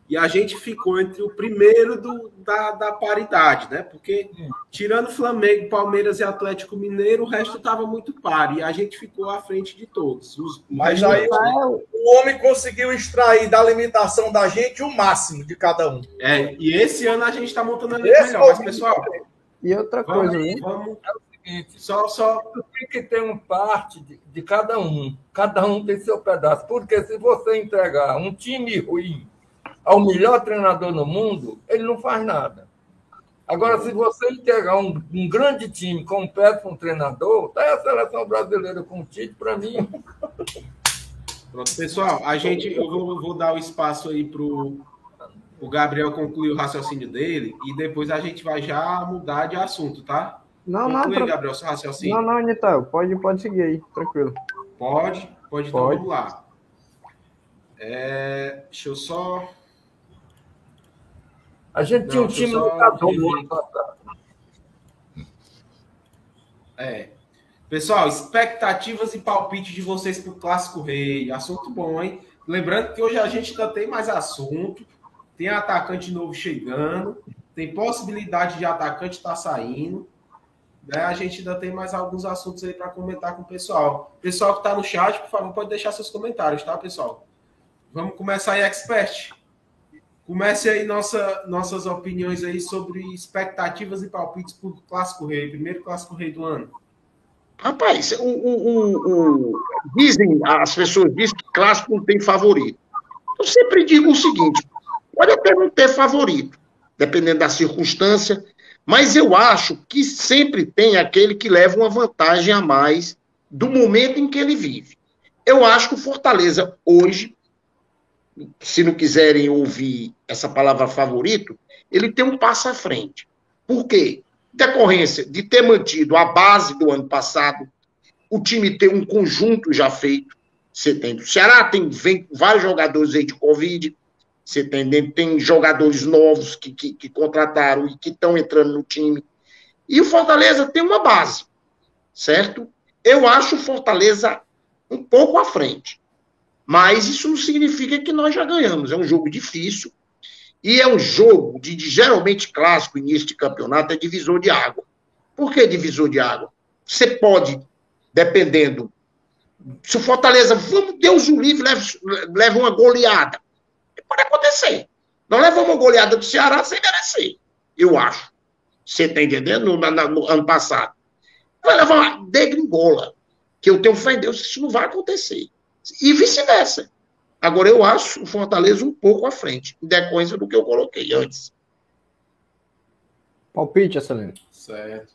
E a gente ficou entre o primeiro do, da, da paridade, né? Porque tirando Flamengo, Palmeiras e Atlético Mineiro, o resto estava muito par. E a gente ficou à frente de todos. Os, Mas os- aí o homem conseguiu extrair da limitação da gente o máximo de cada um. É, e esse ano a gente está montando Esse melhor. Mas, o- pessoal, E outra coisa, vamos, viu? vamos seguinte, só, só tem que ter um parte de, de cada um. Cada um tem seu pedaço. Porque se você entregar um time ruim ao melhor treinador no mundo, ele não faz nada. Agora, se você entregar um, um grande time com um péssimo treinador, tá a seleção brasileira com o Tite, para mim, Pronto, pessoal, a gente, eu vou, vou dar o espaço aí pro, o Gabriel concluir o raciocínio dele e depois a gente vai já mudar de assunto, tá? Não, não, tra- Gabriel, seu raciocínio. não, não, Anitel, pode, pode seguir aí, tranquilo. Pode, pode, então Pode. vamos lá. É, deixa eu só. a gente tinha Não, um deixa eu time lutador ver no aqui. ano passado. É. Pessoal, expectativas e palpite de vocês para o Clássico Rei. Assunto bom, hein? Lembrando que hoje a gente ainda tem mais assunto. Tem atacante novo chegando. Tem possibilidade de atacante estar saindo. Né? A gente ainda tem mais alguns assuntos aí para comentar com o pessoal. Pessoal que está no chat, por favor, pode deixar seus comentários, tá, pessoal? Vamos começar aí, expert. Comece aí nossa, nossas opiniões aí sobre expectativas e palpites para o Clássico Rei, primeiro Clássico Rei do ano. Rapaz, o, o- o- dizem, as pessoas dizem que clássico não tem favorito. Eu sempre digo o seguinte: pode até não ter favorito, dependendo da circunstância, mas eu acho que sempre tem aquele que leva uma vantagem a mais do momento em que ele vive. Eu acho que o Fortaleza, hoje, se não quiserem ouvir essa palavra favorito, ele tem um passo à frente. Por quê? Decorrência de ter mantido a base do ano passado, o time tem um conjunto já feito. Você tem. O Ceará tem vem, vários jogadores aí de Covid. Você tem, jogadores novos que, que, que contrataram e que estão entrando no time. E o Fortaleza tem uma base, certo? Eu acho o Fortaleza um pouco à frente. Mas isso não significa que nós já ganhamos. É um jogo difícil. E é um jogo de, de geralmente clássico, início de campeonato, é divisor de água. Por que divisor de água? Você pode, dependendo. Se o Fortaleza, vamos, Deus o livre, leva uma goleada. Pode acontecer. Nós levamos uma goleada do Ceará sem merecer, eu acho. Você está entendendo? No, no, no, ano passado. Vai levar uma degringola. Que eu tenho fé em Deus, isso não vai acontecer. E vice-versa. Agora, eu acho o Fortaleza um pouco à frente, em decorrência do que eu coloquei antes. Palpite, excelente. Certo.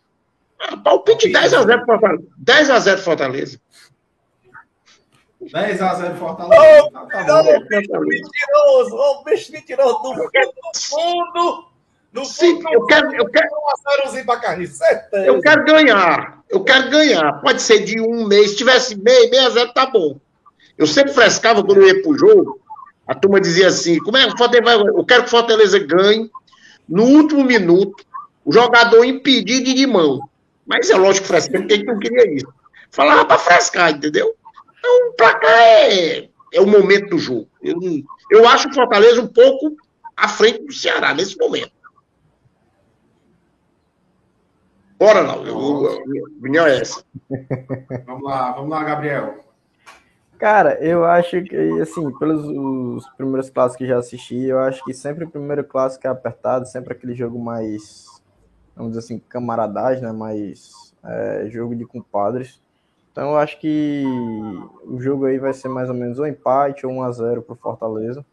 Ah, palpite 10x0 Fortaleza. 10x0 Fortaleza. 10x0 Fortaleza. Ô, tá, tá bom. mentiroso! Ô, bicho mentiroso! Do fundo! No Sim, eu quero, eu quero, um pra certeza. eu quero ganhar. Eu quero ganhar. Pode ser de um mês. Se tivesse meio, meio a zero, tá bom. Eu sempre frescava quando eu ia pro jogo. A turma dizia assim: como é que o Fortaleza vai... Eu quero que o Fortaleza ganhe no último minuto, o jogador impedido de mão. Mas é lógico que frescando, quem não queria isso? Falava para frescar, entendeu? Então, o placar é, é o momento do jogo. Eu, eu acho o Fortaleza um pouco à frente do Ceará nesse momento. Bora, não. Eu, a minha opinião é essa. Vamos lá, vamos lá, Gabriel. Cara, eu acho que, assim, pelos os primeiros clássicos que já assisti, eu acho que sempre o primeiro clássico é apertado, sempre aquele jogo mais, vamos dizer assim, camaradagem, né? Mais é, jogo de compadres. Então eu acho que o jogo aí vai ser mais ou menos um empate ou 1x0 pro Fortaleza.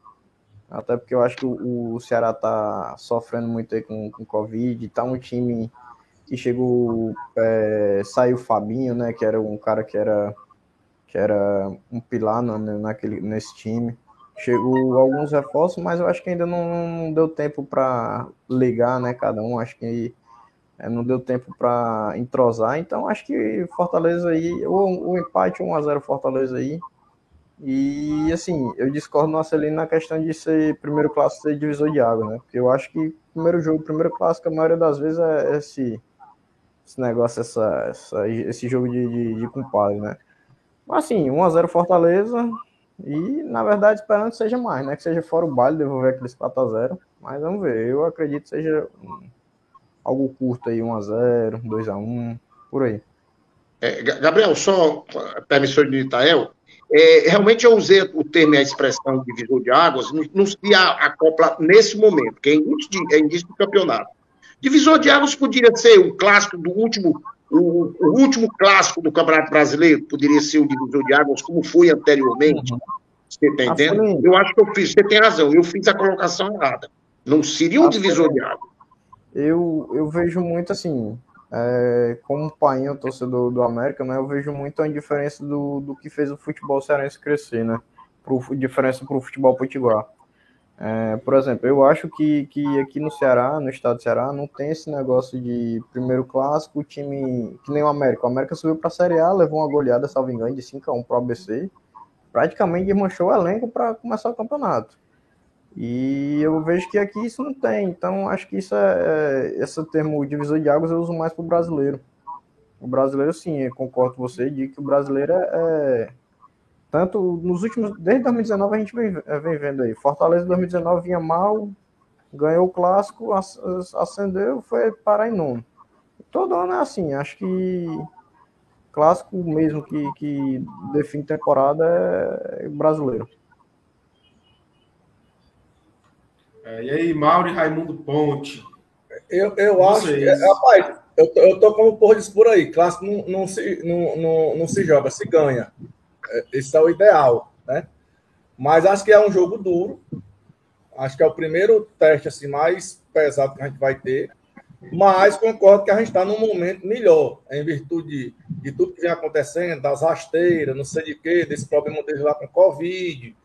Até porque eu acho que o, o Ceará tá sofrendo muito aí com, com Covid, tá um time que chegou, é, saiu o Fabinho, né? Que era um cara que era que era um pilar na, naquele, nesse time. Chegou alguns reforços, mas eu acho que ainda não, não deu tempo para ligar, né? Cada um, acho que não deu tempo para entrosar. Então, acho que Fortaleza aí, o, empate 1x0 Fortaleza aí. E assim, eu discordo no Marcelino na questão de ser primeiro clássico ser divisor de água, né? Porque eu acho que primeiro jogo, primeiro clássico, a maioria das vezes é esse, esse negócio, essa, essa esse jogo de, de, de compadre, né? Assim, 1x0 Fortaleza. E, na verdade, esperando que seja mais, né? Que seja fora o baile, devolver aqueles 4x0. Mas vamos ver. Eu acredito que seja algo curto aí, 1x0, 2x1, por aí. É, Gabriel, só permissão de Itael, é, realmente eu usei o termo e a expressão divisor de águas, não, se acopla nesse momento, que é início, de, é início do campeonato. Divisor de águas poderia ser o clássico do último o, o, último clássico do Campeonato Brasileiro poderia ser o divisor de águas, como foi anteriormente. Uhum. Você está entendendo? Eu acho que eu fiz, você tem razão, eu fiz a colocação errada. Não seria um divisor de águas. Eu, eu vejo muito assim, é, como pai, o torcedor do América, né, eu vejo muito a diferença do, do que fez o futebol cearense crescer, né? Pro, diferença para o futebol potiguar. É, por exemplo, eu acho que, que aqui no Ceará, no estado do Ceará, não tem esse negócio de primeiro clássico, time que nem o América. O América subiu para a Série A, levou uma goleada, salvo engano, de 5 a 1 para o ABC, praticamente desmanchou o elenco para começar o campeonato. E eu vejo que aqui isso não tem, então acho que isso é, é esse termo divisor de águas eu uso mais para o brasileiro. O brasileiro, sim, eu concordo com você, de que o brasileiro é, é tanto nos últimos, desde 2019 a gente vem, eh, vem vendo aí. Fortaleza 2019 vinha mal, ganhou o clássico, acendeu, foi parar em nono. Todo ano é assim, acho que clássico mesmo que, que define temporada é brasileiro. É, e aí, Mauro e Raimundo Ponte? Eu, eu acho que, rapaz, eu, eu tô como porra disso por aí. Clássico não, não, se, não, não, não se joga, se ganha. É, esse é o ideal, né? Mas acho que é um jogo duro. Acho que é o primeiro teste assim mais pesado que a gente vai ter. Mas concordo que a gente está num momento melhor, em virtude de, de, tudo que vem acontecendo, das rasteiras, não sei de quê, desse problema deles lá com Covid.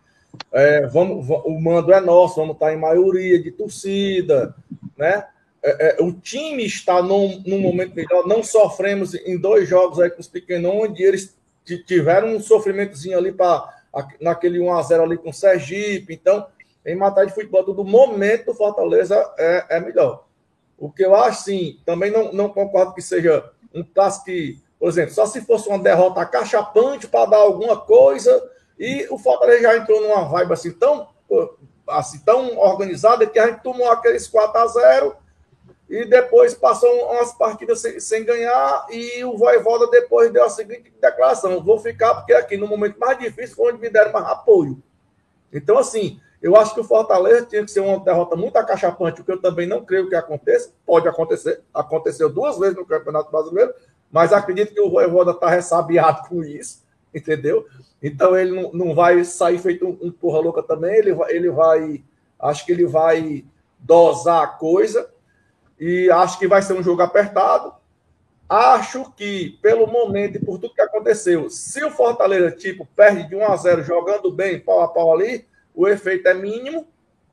É, vamos, o mando é nosso, vamos estar em maioria de torcida. né? É, é, o time está num, num momento melhor, não sofremos em dois jogos aí com os pequenos, onde eles tiveram um sofrimentozinho ali para naquele 1x0 ali com o Sergipe. Então, em matéria de futebol, todo momento do Fortaleza é, é melhor. O que eu acho, sim, também não, não concordo que seja um clássico que, por exemplo, só se fosse uma derrota cachapante para dar alguma coisa, e o Fortaleza já entrou numa vibe assim tão, assim, tão organizada que a gente tomou aqueles 4 a 0 e depois passou umas partidas sem, sem, ganhar e o Voivoda depois deu a seguinte declaração, vou ficar porque aqui no momento mais difícil foi onde me deram mais apoio. Então, assim, eu acho que o Fortaleza tinha que ser uma derrota muito acachapante, o que eu também não creio que aconteça. Pode acontecer, aconteceu duas vezes no Campeonato Brasileiro, mas acredito que o Voivoda está ressabiado com isso, entendeu? Então ele não, não vai sair feito um, um porra louca também, ele vai, ele vai, acho que ele vai dosar a coisa, e acho que vai ser um jogo apertado. Acho que, pelo momento e por tudo que aconteceu, se o Fortaleza, tipo, perde de 1 a 0 jogando bem, pau a pau ali, o efeito é mínimo.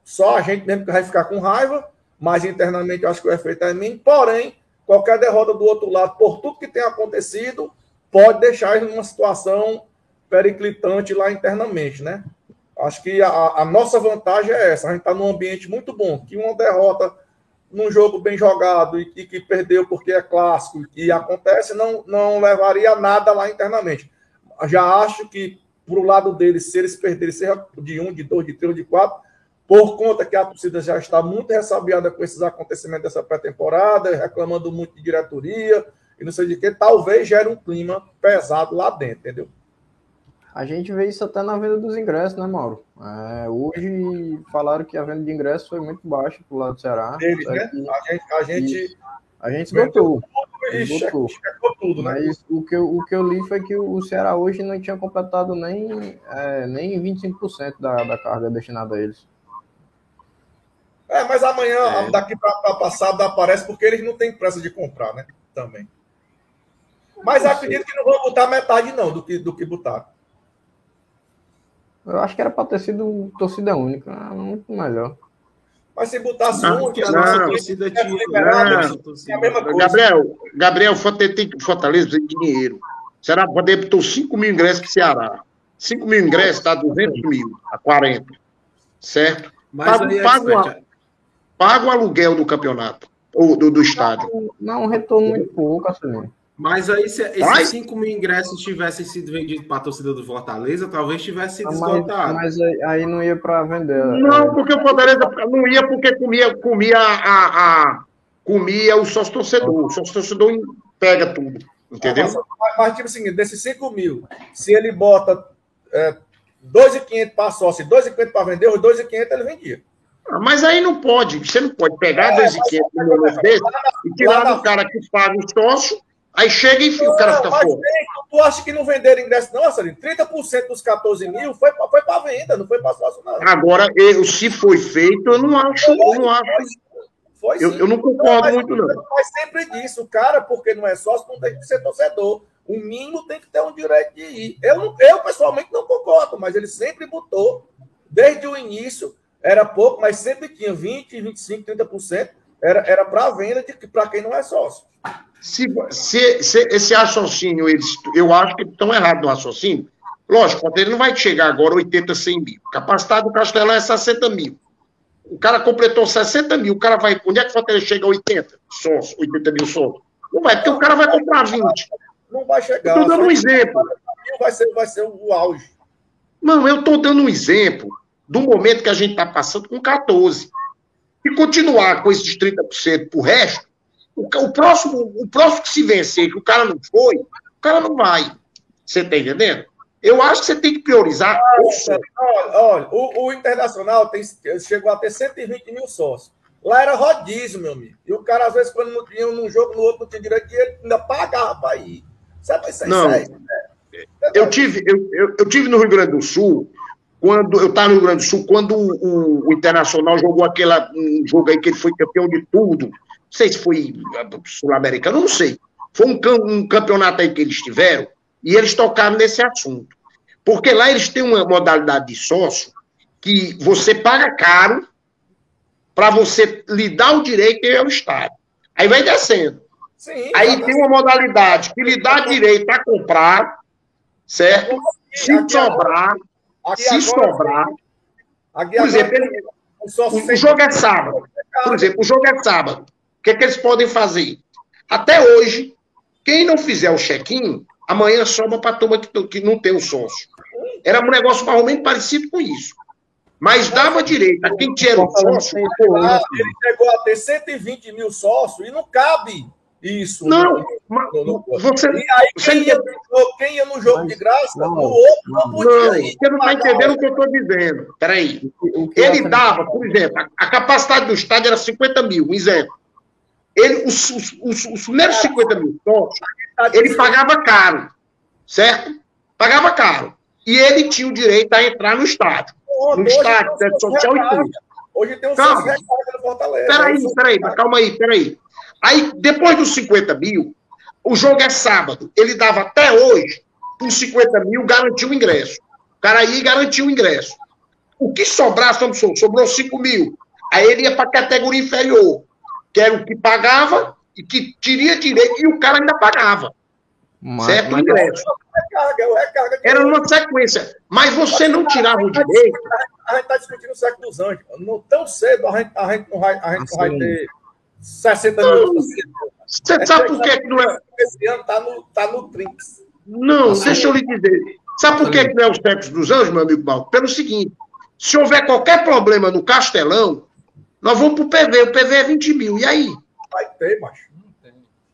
Só a gente mesmo que vai ficar com raiva, mas internamente eu acho que o efeito é mínimo. Porém, qualquer derrota do outro lado, por tudo que tem acontecido, pode deixar em uma situação periclitante lá internamente, né? Acho que a, a nossa vantagem é essa. A gente está num ambiente muito bom, que uma derrota num jogo bem jogado e, e que perdeu porque é clássico e acontece, não, não levaria nada lá internamente. Já acho que, para o lado deles, se eles perderem, seja de um, de dois, de três, de quatro, por conta que a torcida já está muito ressabiada com esses acontecimentos dessa pré-temporada, reclamando muito de diretoria e não sei de que, talvez gere um clima pesado lá dentro, entendeu? A gente vê isso até na venda dos ingressos, né, Mauro? É, hoje falaram que a venda de ingressos foi muito baixa pro lado do Ceará. Eles, né? A gente, a gente, a gente esgotou. Esgotou. Tudo, né? Mas o que, eu, o que eu li foi que o Ceará hoje não tinha completado nem, é, nem 25% da, da carga destinada a eles. É, mas amanhã, é. daqui para passado, aparece porque eles não têm pressa de comprar, né? Também. Mas acredito que não vão botar metade, não, do que, do que botaram. Eu acho que era para ter sido torcida única. Ah, muito melhor. Mas se botasse não, um, que a nossa torcida tinha. Não, Gabriel, Gabriel, Fortaleza tem dinheiro. Será que poder botar 5 mil ingressos para o Ceará? 5 mil ingressos dá 200 mil, a 40. Certo? Mas paga, é paga, paga o aluguel do campeonato, ou do, do estádio. Não, um retorno muito pouco, assim. Mas aí, se esses 5 mil ingressos tivessem sido vendidos para a torcida do Fortaleza, talvez tivesse sido esgotado. Mas, mas aí não ia para vender. Não, porque o Fortaleza não ia porque comia, comia a, a comia o sócio torcedor. O sócio torcedor pega tudo. Entendeu? Mas, mas tipo assim, desses 5 mil, se ele bota é, 2,500 para sócio e 2,500 para vender, os 2,500 ele vendia. Ah, mas aí não pode, você não pode pegar é, 2,500 no desse e tirar do cara que paga o sócio Aí chega e o cara fica fora. Tu acha que não venderam ingresso, não, Sarinho? 30% dos 14 mil foi, foi para venda, não foi para sócio, não. Agora, eu, se foi feito, eu não acho. Foi, eu não, acho. Foi, eu, eu, não concordo não, muito, não. Mas sempre disso, o cara, porque não é sócio, não tem que ser torcedor. O mínimo tem que ter um direito de ir. Eu, eu pessoalmente, não concordo, mas ele sempre botou, desde o início, era pouco, mas sempre tinha 20, 25, 30%. Era, era para venda para quem não é sócio. Se, se, se, esse raciocínio, eles, eu acho que estão errados no raciocínio. Lógico, ele não vai chegar agora 80, 100 mil. Capacidade do Castelão é 60 mil. O cara completou 60 mil, o cara vai. Onde é que o Fortaleza chega a 80? Sócio, 80 mil sócio? Não vai, porque o cara vai comprar 20. Não vai chegar. Estou dando um exemplo. Vai ser, vai ser o auge. Não, eu estou dando um exemplo do momento que a gente está passando com 14. E continuar com esses 30% para o resto, o, o, próximo, o próximo que se vencer, que o cara não foi, o cara não vai. Você está entendendo? Eu acho que você tem que priorizar. Olha, olha o, o, Internacional tem, chegou a ter 120 mil sócios. Lá era rodízio, meu amigo. E o cara, às vezes, quando não tinha num jogo, no outro não tinha direito ele ainda pagava para ir. Sabe isso não. Isso aí, né? eu, tive, eu, eu, eu, tive no Rio Grande do Sul, quando eu estava no Rio Grande do Sul, quando o, o, Internacional jogou aquela, um jogo aí que ele foi campeão de tudo, não sei se foi sul-americano, não sei. Foi um, um campeonato aí que eles tiveram e eles tocaram nesse assunto. Porque lá eles têm uma modalidade de sócio que você paga caro para você lhe dar o direito ir ao estádio. Aí vai descendo. Sim, Aí tem uma modalidade que lhe dá direito a comprar, certo? Se sobrar, se sobrar, aqui por exemplo, ele- o jogo é sábado. Por exemplo, o jogo é sábado. O que, é que eles podem fazer? Até hoje, quem não fizer o check-in, amanhã sobra para a turma que, que não tem o sócio. Era um negócio mais ou menos parecido com isso. Mas dava direito a quem tinha o sócio. Ah, ele chegou a ter 120 mil sócios e não cabe isso. Não, mas No- no- você, E aí, você quem ia, no jogo, quem ia no jogo de graça, não, o outro não não. podia não, ir. você não está entendendo o que eu estou dizendo. Peraí. Ele dava, por exemplo, a, a capacidade do estádio era 50 mil, um exemplo. Ele, os, os, os, os primeiros 50 mil sócios, ele pagava caro, certo? Pagava caro. E ele tinha o direito a entrar no estádio. No estádio, teto sócio social e tudo. Hoje tem um Calma. no Fortaleza. Peraí, Aí, peraí, mas calma aí, peraí. Aí, depois dos 50 mil, o jogo é sábado. Ele dava até hoje, por 50 mil, garantiu o ingresso. O cara e garantiu o ingresso. O que sobrasse, vamos supor, sobrou 5 mil. Aí ele ia para a categoria inferior, que era o que pagava e que teria direito, e o cara ainda pagava. Mas, certo? O mas, ingresso. é o que Era numa sequência. Mas você não tirava o direito. A gente está discutindo o século dos anjos. Não, tão cedo a gente, a gente não vai, a gente não vai Assim. ter 60 mil. Você sabe por que que não é. Esse ano está no, tá no Trinks. Não, deixa eu lhe dizer. Sabe por que que não é os tempos dos anjos, meu amigo Paulo? Pelo seguinte: se houver qualquer problema no Castelão, nós vamos para o PV. O PV é 20 mil. E aí? Vai ter, macho.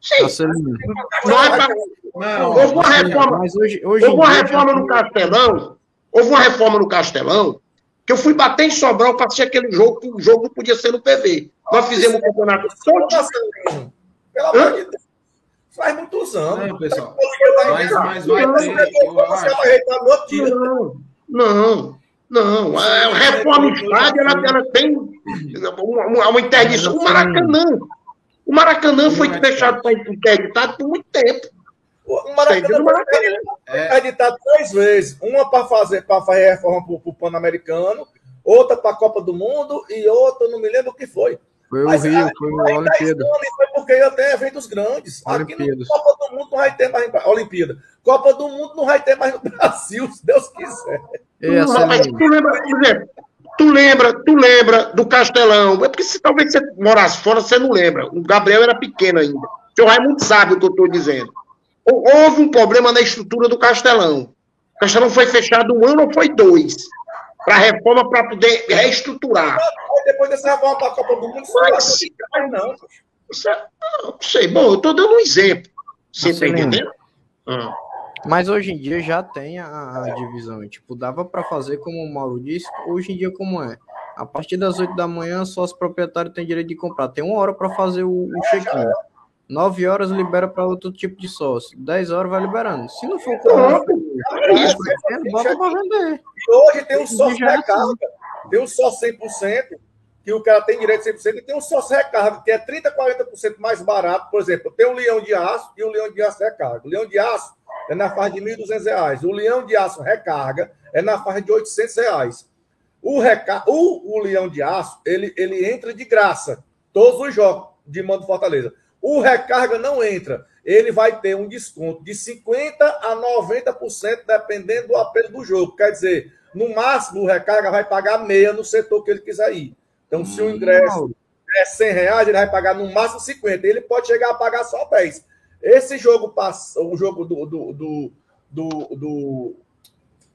Sim. Marcelinho, é pra... Não, Houve uma reforma, mas hoje, hoje houve uma reforma já no Castelão. Houve uma reforma no Castelão que eu fui bater em Sobral para assistir aquele jogo, que o jogo não podia ser no PV. Nós fizemos um campeonato todo. Pelo amor de Deus. Faz muitos anos. Não, pessoal. Mas, vai ter. Não, não, não. A reforma do estádio, ela, ela tem uma, interdição. O Maracanã. O Maracanã foi fechado para interditado por muito tempo. O Maracanã foi É. editado três vezes. Uma para fazer, para fazer reforma para o Pan-Americano, outra para a Copa do Mundo e outra, não me lembro o que foi. Foi o Mas, Rio, foi o Olimpíada. foi porque eu tenho eventos grandes. Aqui no Olimpíadas. Copa do Mundo não vai ter mais. Olimpíada. Copa do Mundo não vai ter mais no Brasil, se Deus quiser. Ei, Não, mas Marcelinho, tu lembra, por exemplo, tu lembra, tu lembra do Castelão. É porque se talvez você morasse fora, você não lembra. O Gabriel era pequeno ainda. O seu Raimundo sabe o que eu estou dizendo. Hou- Houve um problema na estrutura do Castelão. O Castelão foi fechado um ano ou foi dois? Para reforma, para poder reestruturar. Depois dessa reforma para a Copa do Mundo, Mas- não não. É- Não sei. Bom, eu estou dando um exemplo. Você está entendendo? Ah. Mas hoje em dia já tem a, a divisão. Tipo, dava para fazer como o Mauro disse, hoje em dia como é. A partir das 8 da manhã, só os proprietários têm direito de comprar. Tem uma hora para fazer o, o check-in. 9 horas libera para outro tipo de sócio. 10 horas vai liberando. Se não for Pronto. É isso. bota para vender. Hoje tem um sócio é recarga. Tem um sócio 100%, que o cara tem direito a 100%, e tem um sócio recarga, que é 30%, 40% mais barato. Por exemplo, tem o leão de aço e o leão de aço recarga. O leão de aço é na faixa de R$ 1.200. O leão de aço recarga é na faixa de 800 reais. O, reca... o, o leão de aço, ele, ele entra de graça. Todos os jogos de mando Fortaleza. O recarga não entra. Ele vai ter um desconto de 50% a 90%, dependendo do apelo do jogo. Quer dizer, no máximo, o recarga vai pagar meia no setor que ele quiser ir. Então, se o ingresso é 100 reais, ele vai pagar no máximo 50. Ele pode chegar a pagar só 10. Esse jogo, passa, o jogo do, do, do, do, do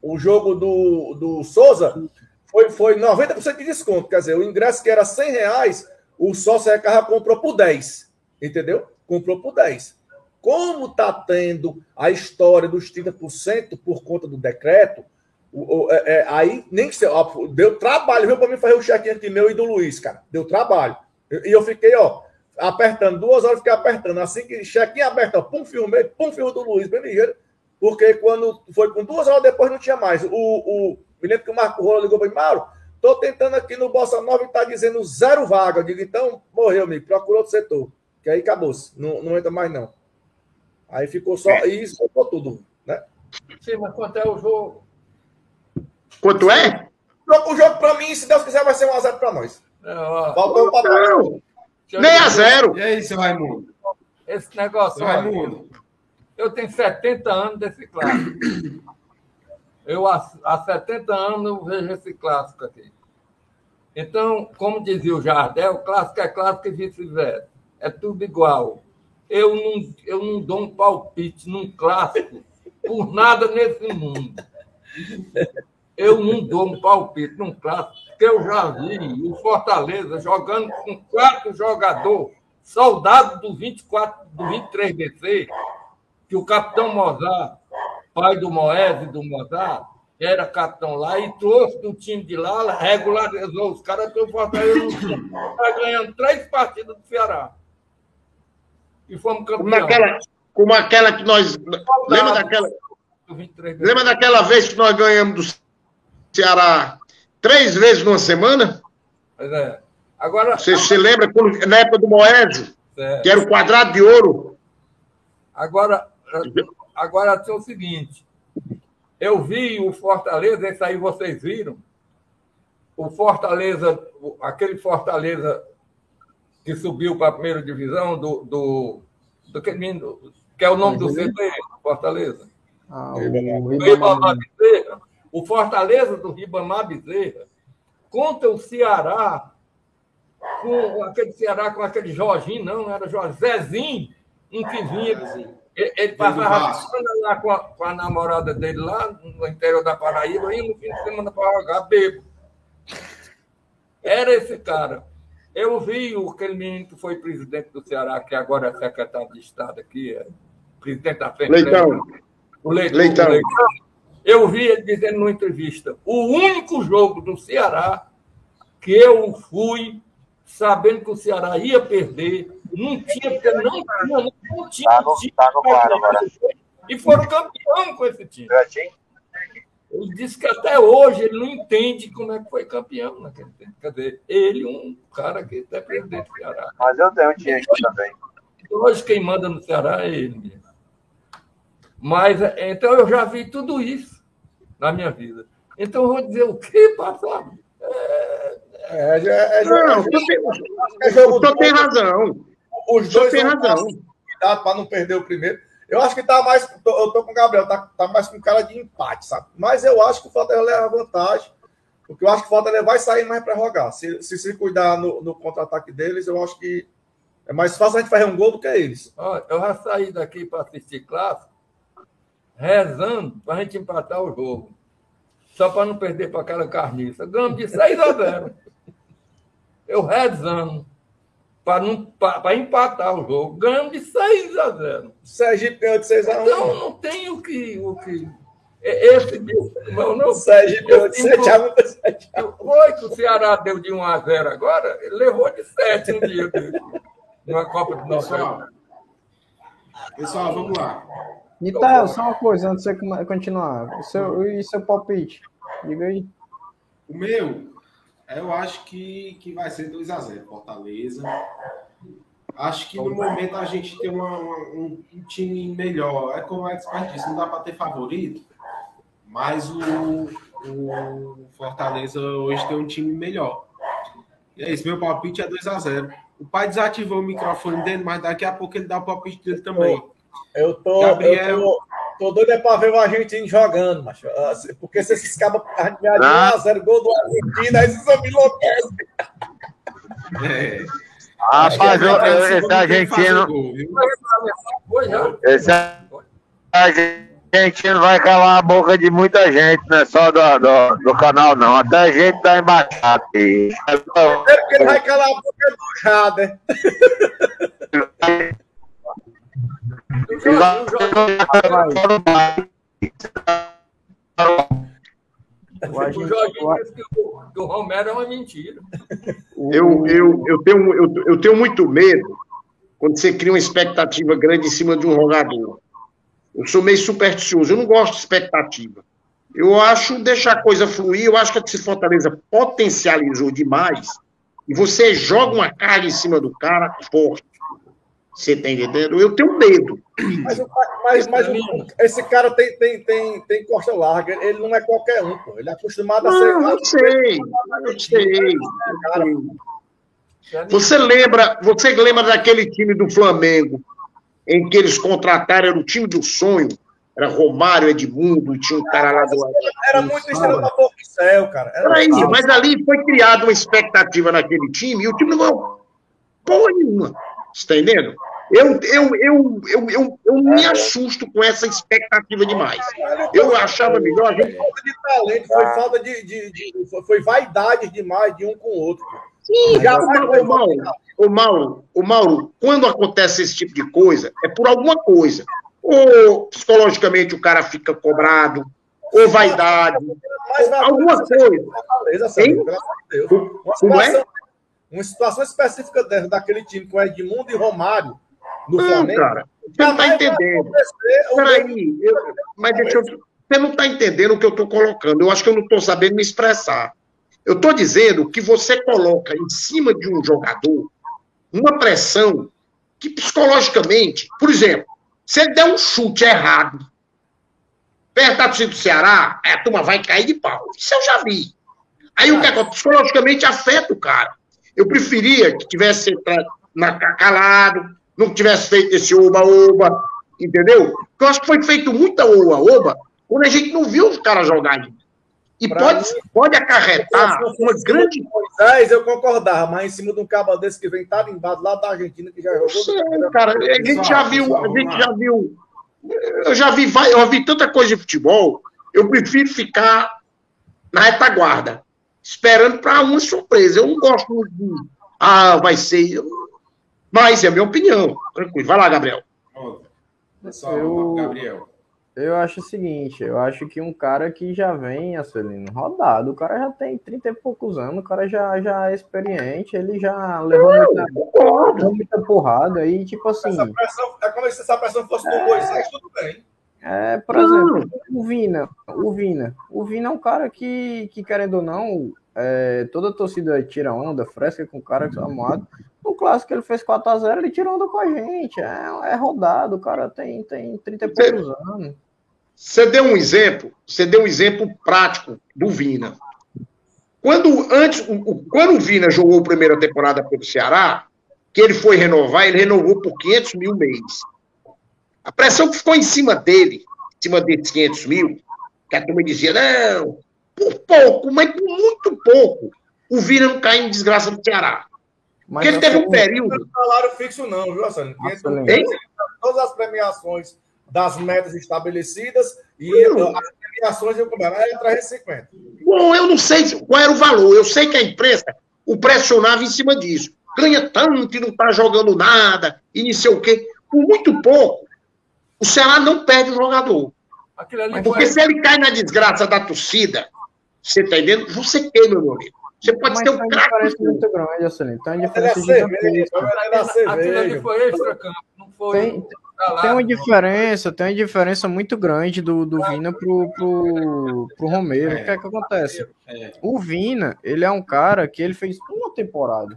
o jogo do, do Souza foi, foi 90% de desconto. Quer dizer, o ingresso que era 100 reais, o sócio recarga comprou por 10. Entendeu? Comprou por 10. Como está tendo a história dos 30% por conta do decreto, o, o, é, é, aí nem sei, ó, deu trabalho, viu, para mim fazer o check-in meu e do Luiz, cara. Deu trabalho. E eu fiquei, ó, apertando duas horas, fiquei apertando. Assim que chequinho aberto, ó, pum, filmei, pum, filme do Luiz, bem ligeiro. Porque quando foi com duas horas depois não tinha mais. O, o, me lembro que o Marco Rola ligou para mim, Mauro, tô tentando aqui no Bossa Nova e tá dizendo zero vaga. Eu digo, então morreu, me procura outro setor. Que aí acabou-se, não, não entra mais não. Aí ficou só é. isso, ficou tudo, né? Sim, mas quanto é o jogo? Quanto é? O jogo, para mim, se Deus quiser, vai ser um azar para nós. É, Faltou um papel. 6 a 0 E é aí, seu Raimundo? Esse negócio, seu Raimundo. Eu tenho 70 anos desse clássico. Eu, há 70 anos, vejo esse clássico aqui. Então, como dizia o Jardel, clássico é clássico e vice-versa. É tudo igual. Eu não, eu não dou um palpite num clássico por nada nesse mundo. Eu não dou um palpite num clássico, porque eu já vi o Fortaleza jogando com quatro jogadores, soldado do 24, do 23 DC, que o capitão Mozart, pai do Moés e do Mozart, era capitão lá, e trouxe do time de lá, regularizou os caras, que o Fortaleza está ganhando três partidas do Ceará. E fomos campeões. aquela, como aquela que nós. Lembra daquela, Do 23 DC. lembra daquela vez que nós ganhamos do Ceará três vezes numa semana? Pois é. Agora, Você se lembra quando, na época do Moésio, é, que era o quadrado de ouro? agora, agora é o seguinte. Eu vi o Fortaleza, esse aí vocês viram. O Fortaleza, o- aquele Fortaleza que subiu para a primeira divisão do, do, do que, que é o nome do CT, Fortaleza. Ah, O o O Bezerra, o Fortaleza do Ribamar Bezerra, contra o Ceará, com aquele Ceará com aquele Jorginho, não, não era Jorge, Zezinho, um que vinha. Ele, ele passava Vasco. a semana lá com a, com a namorada dele lá no interior da Paraíba, e no fim de semana para jogar bebo. Era esse cara. Eu vi o- aquele menino que foi presidente do Ceará, que agora é secretário de Estado aqui, é presidente da frente. Leitão. O Leitão. Leitão. o Leitão. Eu vi ele dizendo numa entrevista: o único jogo do Ceará que eu fui sabendo que o Ceará ia perder, não tinha, porque não tinha, não tinha. Tá no- time tá no ganhar. agora. E foram campeão com esse time. Gatinho? Ele disse que até hoje ele não entende como é que foi campeão naquele tempo. Quer dizer, ele, um cara que é presidente do Ceará. Mas eu tenho um time aqui também. Hoje quem manda no Ceará é ele mesmo. Mas, é, então, eu já vi tudo isso na minha vida. Então, eu vou dizer o quê, passado? É, já- é, já- Não, o senhor tem, é o jogo senhor tem razão. Os dois tem razão. cuidado para não perder o primeiro. Eu acho que tá mais. tô- eu tô com o Gabriel, tá, tá mais com cara de empate, sabe? Mas eu acho que o Fortaleza leva vantagem. Porque eu acho que o Fortaleza vai sair mais para rogar. Se, se se cuidar no, no contra-ataque deles, eu acho que é mais fácil a gente fazer um gol do que eles. Ó, eu já saí daqui para assistir clássico, rezando para a gente empatar o jogo. Só para não perder para aquela carniça. Ganhamos de 6 a 0. Eu rezando para não- para- para empatar o jogo. Ganhamos de 6 a 0. Sergipe ganhou de 6 a 1. Então, não tem o que. O que é- esse não, não, Sergipe ganhou de 7 a 1. Foi que o Ceará deu de 1 a 0 agora, ele levou de 7 um dia dele, numa Copa do. Pessoal, pessoal, vamos lá. Então, só uma coisa, antes de você continuar. O seu, e seu palpite? Diga aí. O meu, eu acho que, que vai ser 2x0 Fortaleza. Acho que no momento a gente tem uma- uma- um, um time melhor. É como o expert disse, não dá para ter favorito, mas o, o Fortaleza hoje tem um time melhor. E é isso, meu palpite é 2x0. O pai desativou o microfone dele, mas daqui a pouco ele dá o palpite dele também. Eu tô, Gabriel. eu tô, tô doido é pra ver o Argentino jogando, macho. Porque se esses cabos a gente ganhar de Ah. 1x0 gol do Argentina, aí vocês vão me enlouquecem. É. Rapaz, Argentina esse argentino. gol. Esse argentino vai calar a boca de muita gente, não é só do, do, do canal, não. Até gente da embaixada. E- Primeiro que ele vai calar a boca do Jader. O Jorginho, o Jorginho, O o Argentino- Jorginho disse que o, que o Romero é uma mentira. Eu, eu, eu, tenho, eu, eu tenho muito medo quando você cria uma expectativa grande em cima de um jogador. Eu sou meio supersticioso, eu não gosto de expectativa. Eu acho deixar a coisa fluir, eu acho que esse Fortaleza potencializou demais e você joga uma carga em cima do cara forte. Você tá entendendo? Eu tenho medo. Mas, mas, mas esse cara tem, tem, tem, tem costa larga, ele não é qualquer um, pô. Ele é acostumado a ser. Não, eu sei, eu sei. sei. Você lembra, você lembra daquele time do Flamengo em que eles contrataram era o time do sonho? Era Romário, Edmundo, e tinha um cara lá do. Era muito estrela da Porto do Céu, cara. Era Peraí, mas ali foi criada uma expectativa naquele time e o time não ganhou porra nenhuma. Você tá entendendo? Eu, eu, eu, eu, eu, eu me assusto com essa expectativa demais. Eu achava melhor gente. falta de talento, foi falta de, de, de- foi- foi vaidade demais de um com o outro. Sim, Jamais o, foi o, Mauro, o, Mauro, o Mauro, quando acontece esse tipo de coisa, é por alguma coisa. Ou psicologicamente o cara fica cobrado, ou vaidade, alguma coisa. Hein? Uma é? situação, uma situação específica dessa, daquele time com Edmundo e Romário no Não, Flamengo. cara, você não está vai entendendo. Peraí, eu- mas deixa eu. Você não está entendendo o que eu estou colocando. Eu acho que eu não estou sabendo me expressar. Eu estou dizendo que você coloca em cima de um jogador uma pressão que psicologicamente, por exemplo, se ele der um chute errado perto da torcida do Ceará, a turma vai cair de pau. Isso eu já vi. Aí o que acontece? Psicologicamente afeta o cara. Eu preferia que tivesse entrado na calado, não tivesse feito esse oba-oba, entendeu? Porque eu acho que foi feito muita oba-oba quando a gente não viu os caras jogarem. E Pra pode, mim- pode acarretar uma grande. Moisés, eu concordava, mas em cima de um cabo desse que vem tarimbado lá da Argentina, que já jogou. Sim, cara, a gente já viu, a gente já viu. Eu já vi, eu vi tanta coisa de futebol. Eu prefiro ficar na retaguarda, esperando para uma surpresa. Eu não gosto muito de. Ah, vai ser. Mas é a minha opinião. Tranquilo. Vai lá, Gabriel. Só, Eu- Gabriel. Eu acho o seguinte, eu acho que um cara que já vem, Acelino, rodado, o cara já tem 30 e poucos anos, o cara já, já é experiente, ele já levou muita, muita porrada e, tipo assim, Essa pressão, é como se essa pressão fosse com Moisés, tudo bem. é, por exemplo, o Vina, o Vina, o Vina é um cara que, que querendo ou não, é, toda a torcida tira onda, fresca com o cara que é amado. No clássico ele fez 4x0, ele tira onda com a gente, é, é rodado, o cara tem, tem 30 e poucos anos. Você deu um exemplo, você deu um exemplo prático do Vina. Quando antes, o, o- quando o Vina jogou a primeira temporada pelo Ceará, que ele foi renovar, ele renovou por 500 mil mês. A pressão que ficou em cima dele, em cima desses 500 mil, que a turma dizia, não, por pouco, mas por muito pouco, o Vina não cai em desgraça do Ceará. Mas Porque ele teve um período. Não salário fixo, não, viu, Assane? Todas as premiações das metas estabelecidas e Hum. as premiações eu combino, é 350. Bom, eu não sei se- qual era o valor. Eu sei que a imprensa o pressionava em cima disso. Ganha tanto e não está jogando nada, e não sei o quê. Por muito pouco, o Ceará não perde o jogador. Porque foi. se ele cai na desgraça da torcida, você está entendendo? Você queima, meu amigo. Você pode Mas ter tem um uma craque. diferença muito grande, assim. Tem uma Ele é diferença gigantesca. ele é da Aquilo ali cerveja. foi extra-campo, não foi. Tem, pra lá, tem uma diferença, tem uma diferença muito grande do, do Vina pro, pro, pro Romero. O que é que acontece? É. O Vina, ele é um cara que ele fez uma temporada.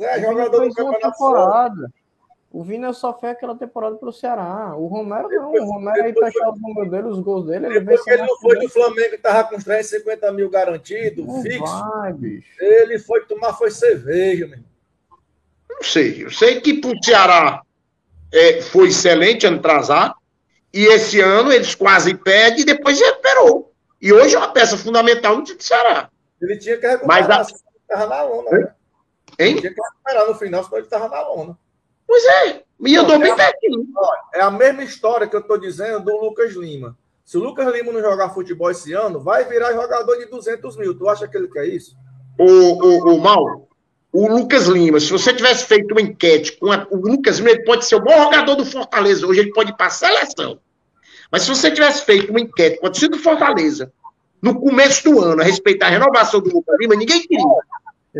É, jogador do fez uma temporada. O Vina só fez aquela temporada pro Ceará. O Romero não. O Romero aí fechar os números dele, os gols dele, ele Depois que venceu ele não foi do Flamengo e tava com uns 350 mil garantido, Não fixo, vai, bicho. ele foi tomar foi cerveja, meu. Não sei. Eu sei que para o Ceará é, foi excelente ano atrasado. E esse ano eles quase perdem e depois recuperou. E hoje é uma peça fundamental no time do Ceará. Ele tinha que recuperar, Mas a- senão ele tava na lona. né? Hein? Tinha que recuperar no final, senão ele tava na lona. Pois é. E andou bem pertinho. É a mesma história que eu tô dizendo do Lucas Lima. Se o Lucas Lima não jogar futebol esse ano, vai virar jogador de 200 mil. Tu acha que ele quer isso? O, o, o Mal, o Lucas Lima, se você tivesse feito uma enquete com a- o Lucas Lima, ele pode ser o bom jogador do Fortaleza. Hoje ele pode ir para a seleção. Mas se você tivesse feito uma enquete com a torcida do Fortaleza no começo do ano a respeito da renovação do Lucas Lima, ninguém queria.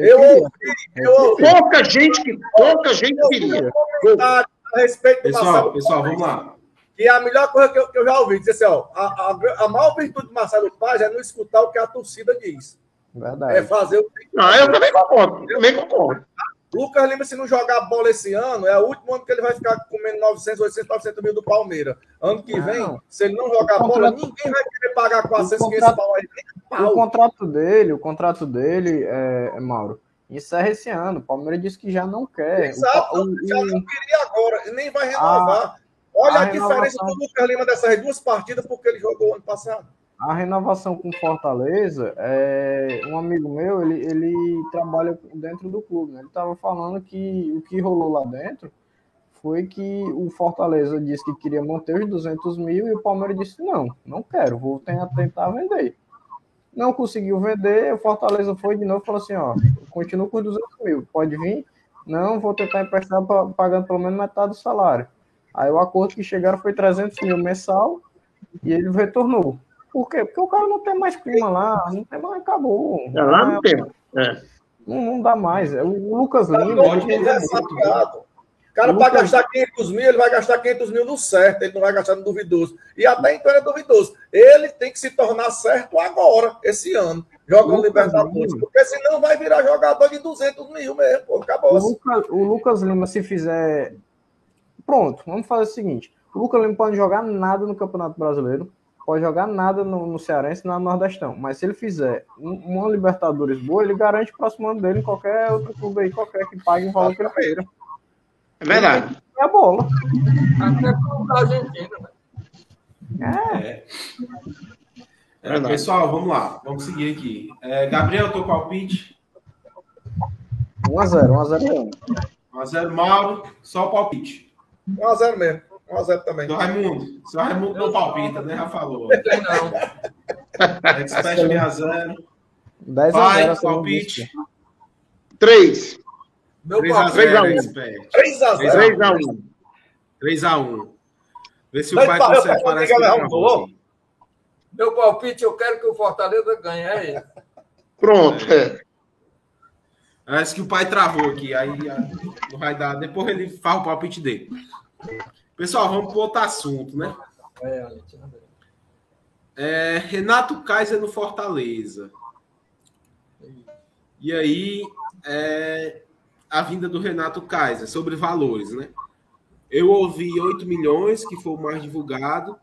Eu ouvi, eu ouvi Pouca gente que pouca gente queria. a respeito do Pessoal, Marcelo pessoal, vamos lá. que a melhor coisa que eu, que eu já ouvi, dizer assim, ó, a, a, a maior virtude de Marcelo Paz é não escutar o que a torcida diz. É Verdade. fazer o que Não, eu também concordo. Eu também concordo. Lucas Lima, se não jogar bola esse ano, é o último ano que ele vai ficar comendo 900, 800, 900 mil do Palmeiras. Ano que vem, se ele não jogar bola, contrato- ninguém vai querer pagar 400, O 500 contrato- pau aí. Nem O pau. contrato dele, o contrato dele, é, é, Mauro, encerra esse ano. O Palmeiras disse que já não quer. Exato, O, o- já não queria agora, nem vai renovar. Olha a, a diferença do Lucas Lima dessas duas partidas, porque ele jogou ano passado. a renovação com Fortaleza, é, um amigo meu, ele, ele trabalha dentro do clube. Né? Ele estava falando que o que rolou lá dentro foi que o Fortaleza disse que queria manter os 200 mil e o Palmeiras disse: não, não quero, vou tentar vender. Não conseguiu vender, o Fortaleza foi de novo e falou assim: ó, continuo com os 200 mil, pode vir? Não, vou tentar emprestar pa- pagando pelo menos metade do salário. Aí o acordo que chegaram foi 300 mil mensal e ele retornou. Por quê? Porque o cara não tem mais clima lá, não tem mais, acabou. É lá no tempo. É. Não, não dá mais. É, O Lucas Tá Lima. pode cara, para gastar 500 mil, ele vai gastar 500 mil no certo, ele não vai gastar no duvidoso. E até então é duvidoso. Ele tem que se tornar certo agora, esse ano, jogando Libertadores. Porque senão vai virar jogador de 200 mil mesmo. Pô, O acabou. Lucas, o Lucas Lima, se fizer. Pronto, vamos fazer o seguinte: o Lucas Lima pode jogar nada no Campeonato Brasileiro, pode jogar nada no, no Cearense no Nordestão. Mas se ele fizer um- uma Libertadores boa, ele garante o próximo ano dele em qualquer outro clube aí, qualquer que pague o valor que ele queira. É verdade. É a bola. Até com o Argentina. né? É. É, Verdade. pessoal, vamos lá. Vamos seguir aqui. É, Gabriel, teu palpite. 1x0, 1x0 1x0, Mauro, só o palpite. 1x0 mesmo. 1x0 também. Seu Raimundo. Seu Raimundo não palpita, né? Já falou. Não. Expert 6x0. 10 Pai, a 0 palpite. Três. Meu 3x0, três a um. Expert. 3x0. 3 a 1. 3x1. Vê se o Mas, pai consegue parar esse aí. Meu palpite, eu quero que o Fortaleza ganhe. É isso. Pronto. É. Parece que o pai travou aqui, aí ah, não vai dar. Depois ele faz o palpite dele. Pessoal, vamos para outro assunto, né? É, Argentina. É, Renato Kaiser no Fortaleza. E aí, é, a vinda do Renato Kaiser, sobre valores, né? Eu ouvi 8 milhões, que foi o mais divulgado,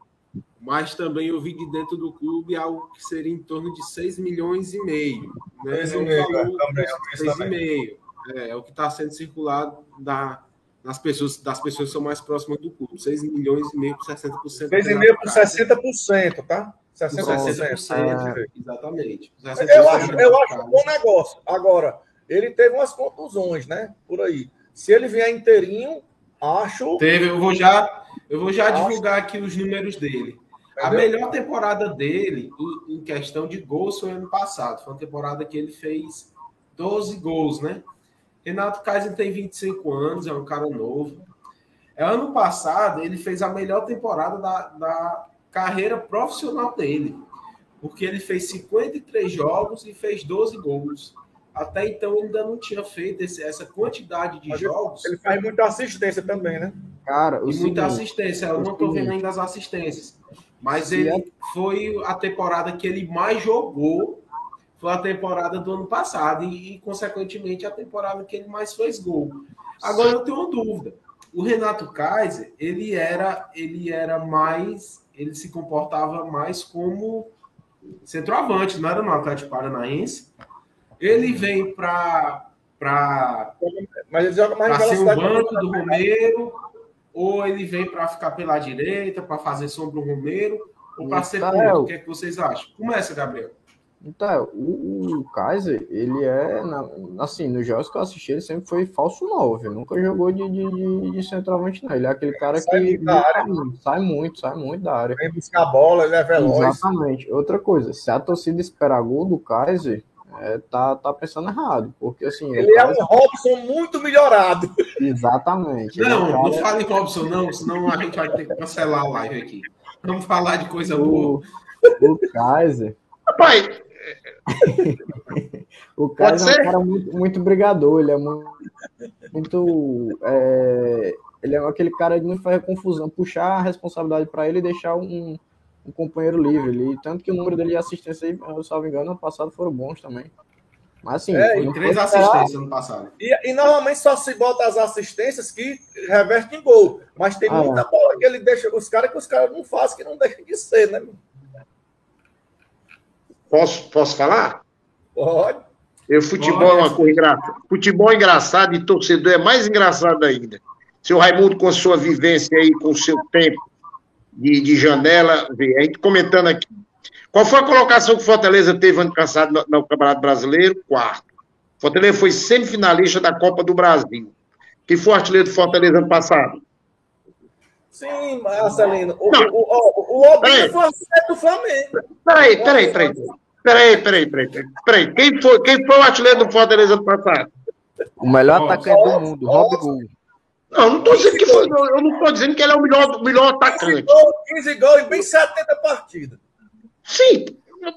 mas também ouvi de dentro do clube algo que seria em torno de 6 milhões e meio. Né? E é, também, eu vi isso 6 e também. meio. É, é o que está sendo circulado da, das, pessoas, das pessoas que são mais próximas do clube. 6 milhões e meio por 60%. do 3,5 Renato por Kaiser. 60%, tá? Por 60%. 60%. Exatamente. Eu acho, eu acho um bom negócio. Agora, ele teve umas contusões, né? Por aí. Se ele vier inteirinho, acho. Teve, eu vou já, eu vou já Acho- divulgar aqui os números dele. A Entendeu? melhor temporada dele, em- em questão de gols, foi ano passado. Foi uma temporada que ele fez 12 gols, né? Renato Kaiser tem 25 anos, é um cara novo. É, ano passado, ele fez a melhor temporada da, da carreira profissional dele. Porque ele fez 53 jogos e fez 12 gols. Até então, ele ainda não tinha feito esse- essa quantidade de Mas jogos. Ele faz muita assistência também, né? Cara, E muita seguinte, assistência. Eu não estou vendo ainda as assistências. Mas ele é- foi a temporada que ele mais jogou. Foi a temporada do ano passado. E, e, consequentemente, a temporada que ele mais fez gol. Agora eu tenho uma dúvida. O Renato Kaiser, ele era, ele era mais. Ele se comportava mais como centroavante, não era no Atlético Paranaense. Ele vem para Mas ele joga mais para ser o banco do Romero, ou ele vem para ficar pela direita, para fazer sombra o Romero, ou para ser ponto. O que, é que vocês acham? Começa, Gabriel. Então, o, o Kaiser, ele é, na- assim, nos jogos que eu assisti, ele sempre foi falso 9, nunca jogou de, de, de, de centroavante, não. Ele é aquele cara Sai que muito da área. sai muito, sai muito da área. Vem buscar a bola, ele é veloz. Exatamente. Outra coisa, se a torcida esperar gol do Kaiser, é, tá, tá pensando errado, porque assim, o Ele é um Robson muito melhorado. exatamente. é Não, não cara- fale em Robson, não, senão a gente vai ter que cancelar a live aqui. Vamos falar de coisa boa. o, o Kaiser, Rapaz, O Kaiser é um cara muito, muito brigador, ele é muito. muito, é, ele é aquele cara que não faz confusão, puxar a responsabilidade para ele e deixar um, um companheiro livre. Ele, tanto que o número dele de assistência aí, eu salvo engano, ano passado foram bons também. Mas assim, É, Foi três pode assistências ano passado. E, e normalmente só se bota as assistências que revertem em gol. Mas tem Ah, muita bola que ele deixa os caras que os caras não fazem, que não deixam de ser, né? Posso, posso falar? Pode. Eu, futebol é uma coisa engraçada. Futebol é engraçado e torcedor é mais engraçado ainda. Seu Raimundo, com a sua vivência aí, com o seu tempo de, de janela, vê, a gente comentando aqui. Qual foi a colocação que o Fortaleza teve ano passado no, no Campeonato Brasileiro? Quarto. Fortaleza foi semifinalista da Copa do Brasil. Quem foi o artilheiro do Fortaleza ano passado? Sim, Marcelino. O, Não. o, o, o Peraí. foi artilheiro do Flamengo. Peraí, peraí, peraí. Peraí, peraí, peraí. peraí. peraí. Quem, foi, quem foi o artilheiro do Fortaleza ano passado? O melhor atacante do mundo, Rob Gol. Não, não estou dizendo que foi. Eu eu não estou dizendo que ele é o melhor, melhor 15 atacante. gols, 15 gols em bem 70 partidas. Sim,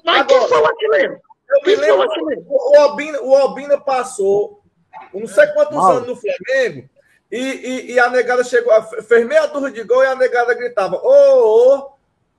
mas quem foi o artilheiro? Eu me Quem o lembro, o o Albino, o Albino passou não sei quantos Mal. anos no Flamengo e, e, e a negada chegou, a- fez meia dúzia de gol e a negada gritava: Ô,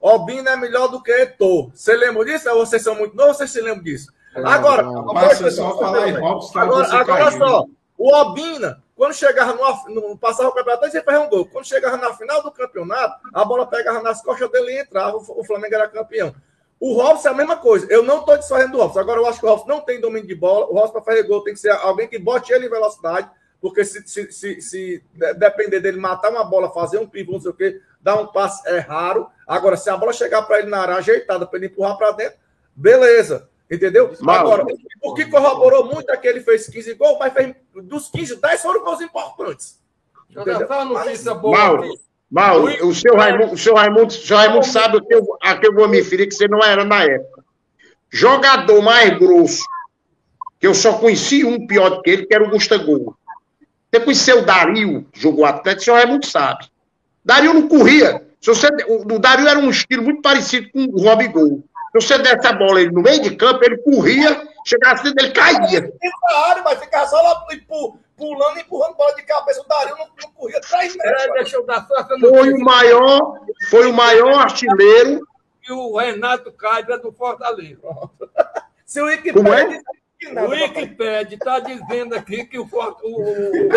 ô, Albino é melhor do que Eto'o. Você lembra disso? Ou vocês são muito novos, vocês se lembram disso? Agora, Mas só falar tá Agora, agora só, o Albina, quando chegava no, no passava o campeonato, ele fazia um gol. Quando chegava na final do campeonato, a bola pegava nas costas dele e entrava, o, o Flamengo era campeão. O Robson é a mesma coisa. Eu não estou desfazendo do Robson. Agora eu acho que o Robson não tem domínio de bola. O Robson, para fazer gol, tem que ser alguém que bote ele em velocidade. Porque se, se, se, se de- depender dele matar uma bola, fazer um pivô, não sei o quê, dar um passe, é raro. Agora, se a bola chegar para ele na área ajeitada, para ele empurrar para dentro, beleza. Entendeu? Mal. Agora, o que corroborou muito é que ele fez 15 gols, mas fez, dos 15, 10 foram gols importantes. Deixa eu dar só uma notícia boa Mauro, aqui. Mauro, o seu Raimundo, o seu Raimundo, o seu Raimundo sabe o que eu, a que eu vou me referir, que você não era na época. Jogador mais grosso, que eu só conheci um pior do que ele, que era o Gustavo. Você conheceu o Dario, que jogou Atlético, o seu Raimundo sabe. Dario não corria. Se você, o, o Dario era um estilo muito parecido com o Rob Gol. Se você desse a bola ele no meio de campo, ele corria, chegasse dentro, ele caía. Área, mas ficava só lá pu- pulando e empurrando bola de cabeça. O Dario não, não corria essa Foi o maior, foi o maior artilheiro. que o Renato Caiba é do Fortaleza. Se o Wikipedia é? O. Wikipedia está dizendo aqui que o, o- o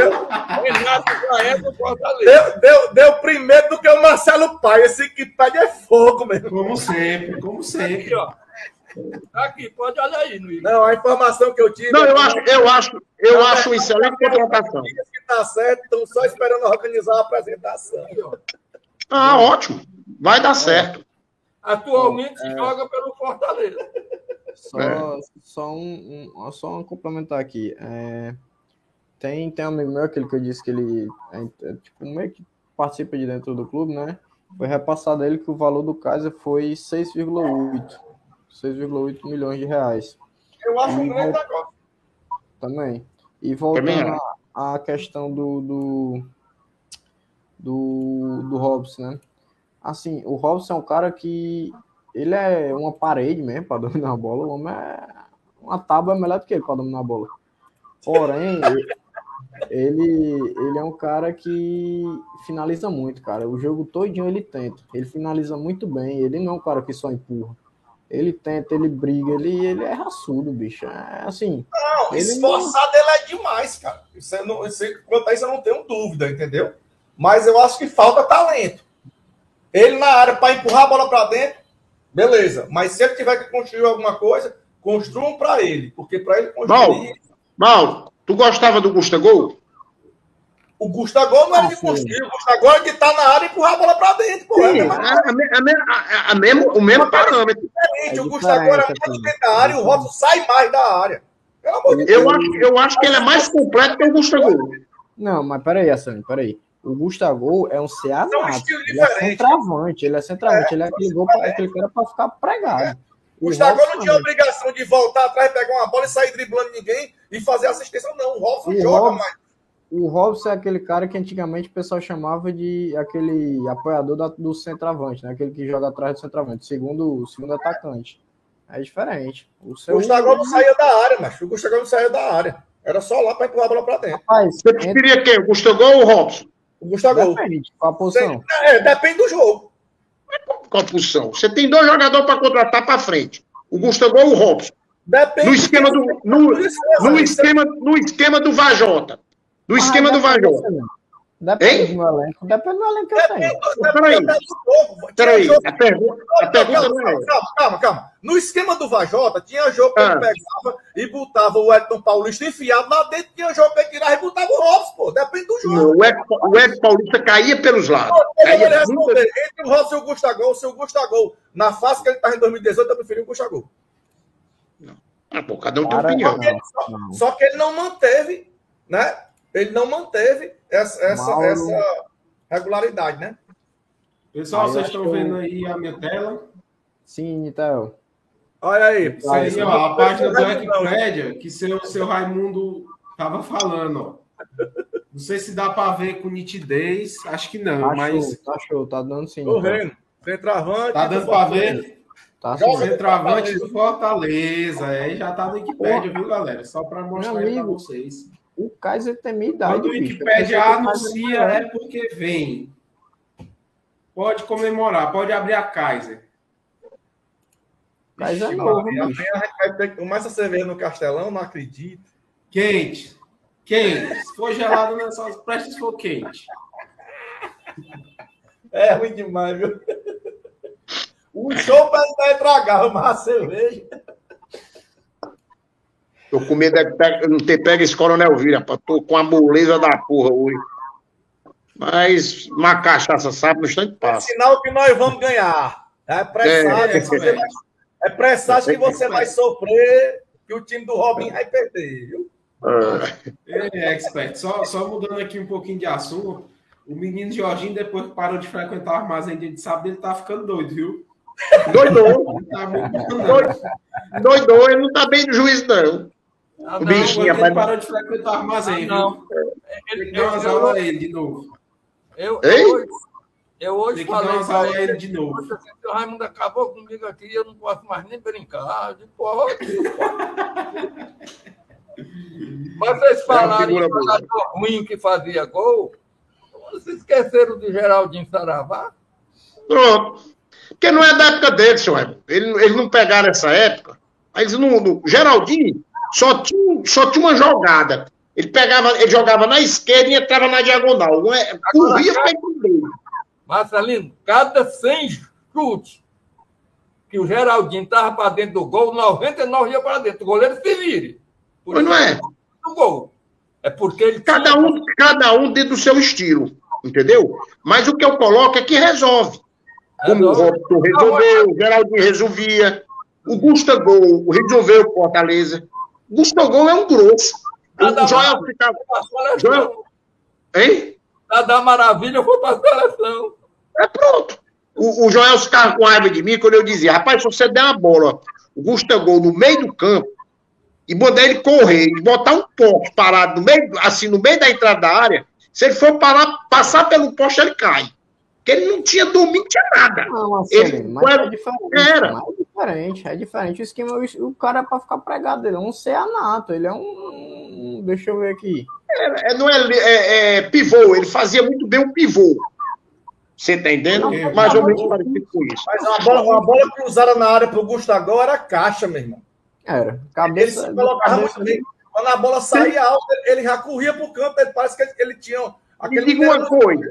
Renato já é do Fortaleza. Deu, deu, deu primeiro do que o Marcelo Pai. Esse Wikipedia é fogo mesmo. Como sempre, como sempre. Aqui, ó. Tá aqui, pode olhar aí no Wikipedia. Não, a informação que eu tive. Não, eu acho, eu acho, eu acho uma excelente contratação. que tá certo, estão só esperando organizar a apresentação. Ah, ótimo. Vai dar certo. Atualmente joga pelo Fortaleza. Só, É. só, um, um- só um complementar aqui. É, tem, tem um amigo meu, aquele que eu disse que ele é, é, tipo, meio que participa de dentro do clube, né? Foi repassado a ele que o valor do Kaiser foi 6,8. 6,8 milhões de reais Eu acho um grande negócio. também. E voltando à questão do, do, do, do Robson, né? Assim, o Robson é um cara que ele é uma parede mesmo para dominar a bola. O homem é uma tábua melhor do que ele para dominar a bola. Porém, ele, ele é um cara que finaliza muito, cara. O jogo todinho ele tenta. Ele finaliza muito bem. Ele não é um cara que só empurra. Ele tenta, ele briga, ele, ele é raçudo, bicho. É assim. Não, esforçado ele é demais, cara. Isso eu não, isso, quanto a isso eu não tenho dúvida, entendeu? Mas eu acho que falta talento. Ele na área para empurrar a bola para dentro, beleza. Mas se ele tiver que construir alguma coisa, construam para ele. Porque para ele construir. Mauro, tu gostava do Gustavo? O Gustavo não era de Ah, sim. construir, o Gustavo era de estar na área e empurrar a bola para dentro. Pô, é Sim, mesma a, a, a, me- a- a mesmo, o mesmo parâmetro. diferente. É o Gustavo era mais dentro da área e o Robson sai mais da área. Pelo amor de Deus. Eu acho, eu acho que ele é mais completo que o Gustavo. Não, mas peraí, Assane, peraí. O Gustavo é um CA nato. estilos Ele é centroavante, ele é centroavante, ele é aquele, gol pra, aquele cara pra ficar pregado. O Gustavo Robson não tinha obrigação de voltar atrás, pegar uma bola e sair driblando ninguém e fazer assistência, não. O Robson O joga Robson- mais. O Robson é aquele cara que antigamente o pessoal chamava de aquele apoiador da- do centroavante, né? Aquele que joga atrás do centroavante, segundo, o segundo atacante. É diferente. O O seu Gustavo não saía da área, mas o Gustavo não saía da área. Era só lá para empurrar a bola para dentro. Rapaz, Você preferia quem? O Gustavo ou o Robson? O Gustavo. depende qual a posição. É, depende do jogo. Qual a posição? Você tem dois jogadores para contratar para frente. O Gustavo ou o Robson. Depende No esquema do, no, no esquema, no esquema do Vajota. No esquema do Vajota. Depende Hein? do elenco. Depende do elenco que eu tenho. Peraí, peraí. A pergunta, a pergunta não é. Calma, calma, calma. No esquema do Vajota, tinha jogo que Ah. ele pegava e botava o Edson Paulista enfiado lá dentro, tinha jogo que ele tirava e botava o Robson, pô. Depende do jogo. Não, o Ed, o Ed Paulista caía pelos lados. Eu Caía responder. Entre o Robson e o Gustavo, se o Gustavo, na fase que ele estava em 2018, eu preferi o Gustavo. Ah, pô, cada um tem Cara, opinião. Só não. só que ele não manteve, né? Ele não manteve essa, essa, Mauro. essa regularidade, né? Pessoal, Aí vocês estão eu- vendo aí a minha tela? Sim, Nitel. Olha aí. Isso aí, ó, a página do não, Wikipedia que seu, seu Raimundo tava falando, ó. Não sei se dá para ver com nitidez, acho que não, Tá mas show, tá show, tá dando sim. Tô vendo. Centroavante. tá dando para ver. Tá. Centroavante do Fortaleza, é, já tá no Wikipedia, viu, galera? Só para mostrar aí para vocês. O Kaiser tem minha idade. Quando o Wikipedia o anuncia, era. é porque vem. Pode comemorar, pode abrir a Kaiser. Kaiser é Vixe, novo, Maria. bicho. A cerveja no Castelão, não acredito. Quente. Quente. Se for gelado, não é só presta se for quente. É ruim demais, viu? O show parece que vai estragar, mas a cerveja. Tô com medo de não ter pego esse Coronel Vira, rapaz. Tô com a moleza da porra hoje. Mas uma cachaça sabe no instante É passa. sinal que nós vamos ganhar. É presságio, É, que você vai- é presságio que você vai sofrer, que o time do Robin vai perder, viu? É, É, expert. Só, só mudando aqui um pouquinho de assunto. O menino Jorginho, depois que parou de frequentar o armazém de sábado, ele tá ficando doido, viu? doidou, tá doidou, ele não tá bem do juiz, não. Ah, O não, bichinho, Ele rapaz. parou de frequentar o armazém, Ah, não. ele- Tem que dar umas aulas a ele de novo. Eu, Ei? eu hoje, eu hoje Tem que falei dar umas aulas a ele, ele de novo. "Poxa, assim, o Raimundo acabou comigo aqui, eu não posso mais nem brincar. Eu digo, "Pô, Vocês falaram figura em boa. jogador ruim que fazia gol. Vocês esqueceram do Geraldinho Saravá? Pronto. Porque não é da época dele, senhor. Raimundo. Ele, eles não pegaram essa época. Não, não- Geraldinho só tinha, só tinha uma jogada. Ele pegava, ele jogava na esquerda e entrava na diagonal. É, corria para entender. Marcelino, cada 100 chutes que o Geraldinho estava para dentro do gol, 99 ia para dentro. O goleiro se vire. Por Mas não é? do gol. É porque ele Cada um, cada um dentro do seu estilo. Entendeu? Mas o que eu coloco é que resolve. Como o. Robson resolveu, o Geraldinho resolvia, o Gustavo resolveu o Fortaleza. O Gustavo é um grosso. Cada O Joel ficava. Joel- Hein? A da Maravilha foi para a seleção. É pronto. O, o Joel ficava com raiva de mim quando eu dizia, rapaz, se você der uma bola, o Gustavo no meio do campo, e mandar ele correr, e botar um poste parado no meio, assim, no meio da entrada da área, se ele for parar, passar pelo poste, ele cai. Porque ele não tinha domínio, não tinha nada. Não, assim, Ele mas era- é diferente. era. mas É diferente, é diferente. O esquema, o cara é pra ficar pregado, ele é um ceanato, ele é um. Deixa eu ver aqui. É, não é, é- é pivô, ele fazia muito bem o pivô. Você tá entendendo? Mais ou menos parecido com isso. Mas uma bola, uma bola cruzada na área pro Gustavo era caixa, meu irmão. Era. Ele Cabeça. se colocava cabeça muito bem. Quando a bola saía alta, ele já corria pro campo, ele parece que ele, ele tinha Me aquele. diga uma coisa.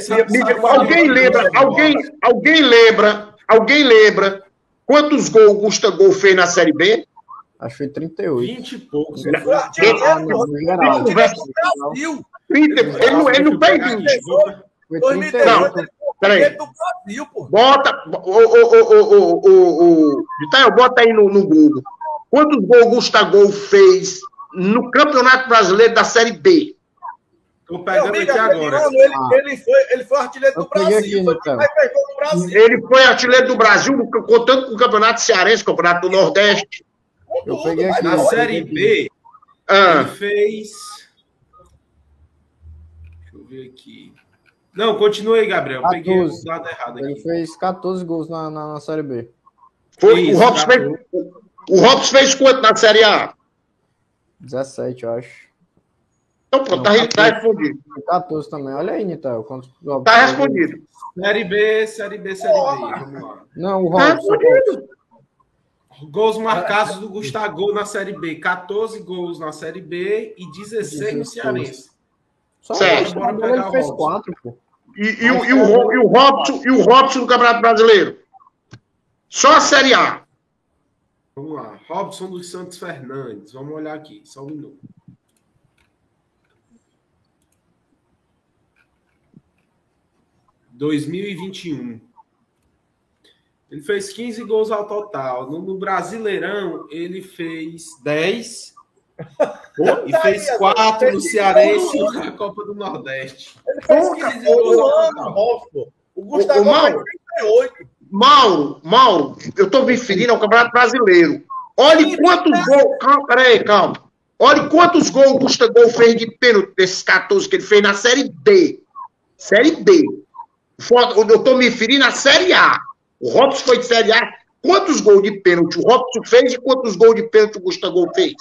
Sabe, Me diga, sabe alguém lembra, alguém, alguém lembra, alguém lembra quantos gols o Gustavo fez na Série B? Acho que foi 38. 20 e poucos. Ele não, porra. no geral. Ele foi do Brasil. 30, ele, não, ele não fez 20. Foi 2018, 38. ele foi Peraí. Bota, o, o, o, o, o, o, Vitael, bota aí no, no Google. Quantos gols o Gustavo fez no Campeonato Brasileiro da Série B? Meu pegando amigo, aqui agora. ano, ele, Ah. ele, foi, ele foi artilheiro do Brasil. aqui, Foi então. Brasil. Ele foi artilheiro do Brasil, contando com o Campeonato Cearense, Campeonato do Nordeste. Eu peguei aqui, Na. Série B, Ah, ele fez. Deixa eu ver aqui. Não, continua aí, Gabriel. Eu Peguei o 14. lado errado Ele aqui. fez 14 gols na, na, na Série B. foi, Isso, o, Robson fez, o Robson fez quanto na Série A? 17, eu acho. Então pronto, tá, Não, tá respondido. Foi 14 também. Olha aí. Quantos... Tá respondido. Série B, Série B, Série B. Vamos lá. Não, o Tá Robson. respondido. Gols marcados do Gustavo na Série B. 14 gols na Série B e 16 no Cearense. Só Certo. o Gustavo ele fez Robson. quatro, pô. E, e, o- e, o, Ro- e o Robson e o Robson do Campeonato Brasileiro? Só a Série A. Vamos lá. Robson dos Santos Fernandes. Vamos olhar aqui, só um minuto. Dois mil e vinte e um. Ele fez 15 gols ao total. No, no Brasileirão, ele fez 10 e fez 4 no Cearense e na Copa do Nordeste. Ele fez Pô, 15 cara, gols Rolfo, pô. O Gustavo ô, Mauro. fez 38. Mauro, Mauro, eu estou me referindo ao Campeonato Brasileiro. Olhe quantos gols. Calma, peraí, calma. Olhe quantos gols o Gustavo fez de pênalti desses 14 que ele fez na Série D. Série D. Eu estou me referindo à Série A. O Robson foi de Série A. Quantos gols de pênalti o Robson fez e quantos gols de pênalti o Gustavo Gol fez?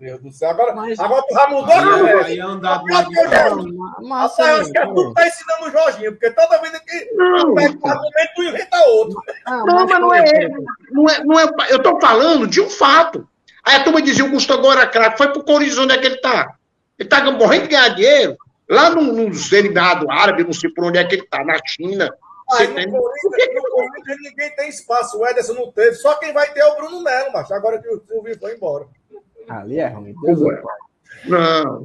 Meu Deus do céu. Agora, Mas- agora tu já mudou a Aí, conversa. é eu acho assim, que é tu tá ensinando o Jorginho, porque toda vez que Não, pega um argumento, tu inventa outro. ah, Não, mas não é ele. Não é, não é, eu tô falando de um fato. Aí a turma dizia, o Gustavo era craque. Foi pro Corinthians, onde é que ele tá? Ele tá morrendo de ganhar dinheiro. Lá no, nos Emirados Árabes, não sei por onde é que ele tá, na China. Você Aí tem... no Corinthians, no Corinthians ninguém tem espaço. O Ederson não teve. Só quem vai ter é o Bruno Melo, macho. Agora que o Silvio foi embora. Ali é ruim. Deus pai. Não.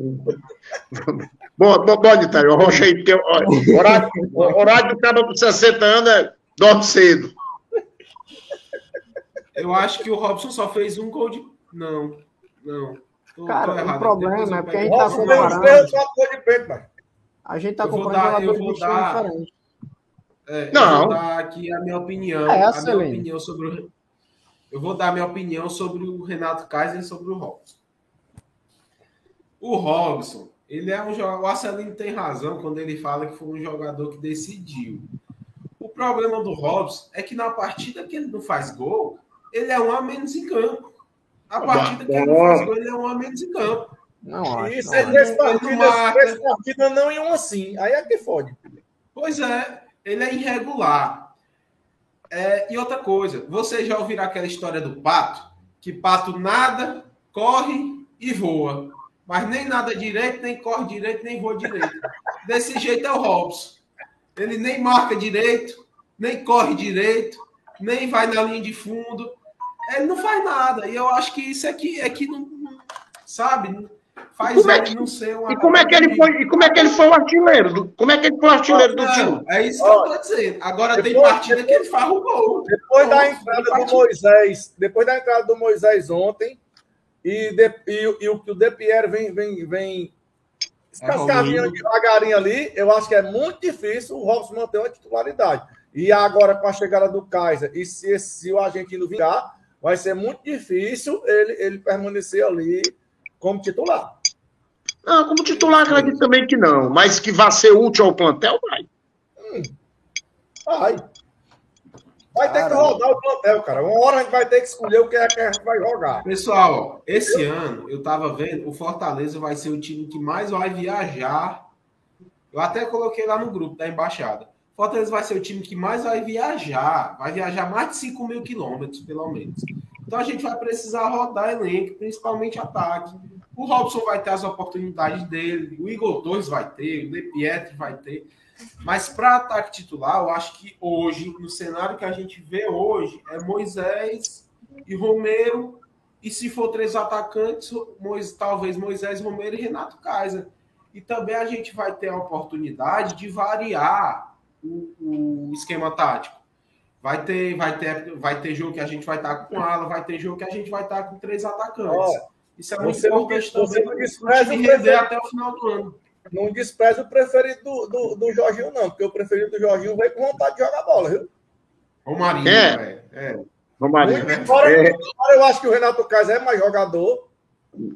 bom, bom, bom Itália, rocha aí, porque ó, horário, horário do cara com 60 anos é, dorme cedo. Eu acho que o Robson só fez um gol de. Não, não. Cara, o errado. problema é porque a gente tá uns comparando. A gente tá Eu vou comprando dar- eu jogadores dar- diferente. É, Não. Eu vou dar aqui a minha opinião. É, a minha opinião sobre o. Eu vou dar a minha opinião sobre o Renato Kaiser e sobre o Robson. O Robson, ele é um jogador. O Arcelino tem razão quando ele fala que foi um jogador que decidiu. O problema do Robson é que na partida que ele não faz gol, ele é um a menos em campo. A partida que ele não faz gol, ele é um a menos em campo. Não acho. Isso não é três partidas, três partidas não iam assim. Aí é que fode. Pois é, ele é irregular. É, e outra coisa, vocês já ouviram aquela história do pato? Que pato nada, corre e voa. Mas nem nada direito, nem corre direito, nem voa direito. Desse jeito é o Robson. Ele nem marca direito, nem corre direito, nem vai na linha de fundo. Ele não faz nada. E eu acho que isso aqui é que não, não- sabe, faz Como é ele que- não ser um E como é que ele foi, e como é que ele foi o artilheiro? Do, como é que ele foi o artilheiro do time? É isso que eu tô dizendo. Agora tem Depois- partida que ele faz o gol. Depois da Nossa, entrada do partida. Moisés, depois da entrada do Moisés ontem, e, de- e- e o que o De Pierre vem, vem, vem escascadinho Evoluindo. devagarinho ali, eu acho que é muito difícil o Robson manter uma titularidade. E agora, com a chegada do Kaiser, e se, se o argentino vingar, vai ser muito difícil ele, ele permanecer ali como titular. Não, como titular, acredito também que não. Mas que vai ser útil ao plantel, vai. Vai. Vai ter que rodar o plantel, cara. Uma hora a gente vai ter que escolher o que é que a gente vai jogar. Pessoal, esse ano eu tava vendo, o Fortaleza vai ser o time que mais vai viajar. Eu até coloquei lá no grupo da embaixada. Fortaleza vai ser o time que mais vai viajar. Vai viajar mais de 5 mil quilômetros, pelo menos. Então a gente vai precisar rodar elenco, principalmente ataque. O Robson vai ter as oportunidades dele, o Igor Torres vai ter, o De Pietri vai ter. Mas para ataque titular, eu acho que hoje, no cenário que a gente vê hoje, é Moisés e Romero. E se for três atacantes, Mois- talvez Moisés, Romero e Renato Kaiser. E também a gente vai ter a oportunidade de variar o, o esquema tático. Vai ter, vai, ter, vai ter jogo que a gente vai estar com ala, vai ter jogo que a gente vai estar com três atacantes. Ó, Isso é muito não- importante também não para despreza o time o render prefeito. até o final do ano. Não despreza o preferido do, do, do Jorginho, não, porque o preferido do Jorginho veio com vontade de jogar bola, viu? O Marinho, É. velho. É. Romarinho. Muito embora, É. embora eu acho que o Renato Kaiser é mais jogador,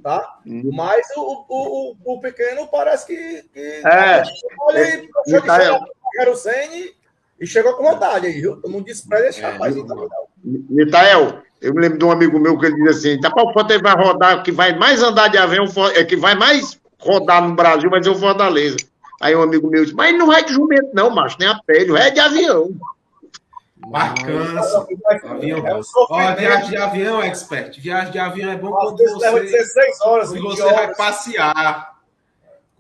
tá? Hum. Mas o, o, o, o pequeno parece que. que É. Ele deixou de Mikael. chegar com o Rogério Ceni e chegou com vontade aí, viu? Não despreza esse É, rapaz. não. não. Mitael, eu me lembro de um amigo meu que ele dizia assim: tá para o Fortaleza vai rodar, que vai mais andar de avião, é que vai mais rodar no Brasil, vai ser o Fortaleza. Aí um amigo meu disse: mas não é de jumento, não, macho, nem a pé, ele é de avião. Mas cansa. Avião. É Ó, viagem de avião, expert. Viagem de avião é bom quando você, 16 horas, quando 20 você vai horas. passear.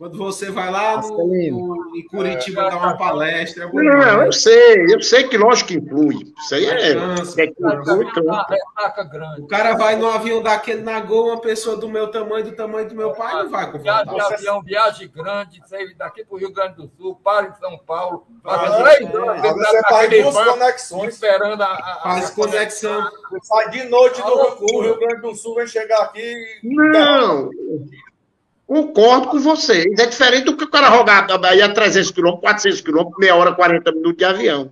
Quando você vai lá no, no- em Curitiba dar uma palestra. É bom Não, eu sei, eu sei que lógico que influi. Isso aí é. É influi, grande. O cara vai no avião daquele na Gol, uma pessoa do meu tamanho, do tamanho do meu pai, não vai Viagem de avião, viagem grande, daqui para o Rio Grande do Sul, para em São Paulo, Ah, fazer três é. dentro vezes você faz duas conexões. esperando a, a, a- Faz conexão. Você sai de noite A do, Rio Grande do Sul, vem chegar aqui. Não, concordo com vocês. É diferente do que o cara rogar a 300 km, 400 km, meia hora, 40 minutos de avião.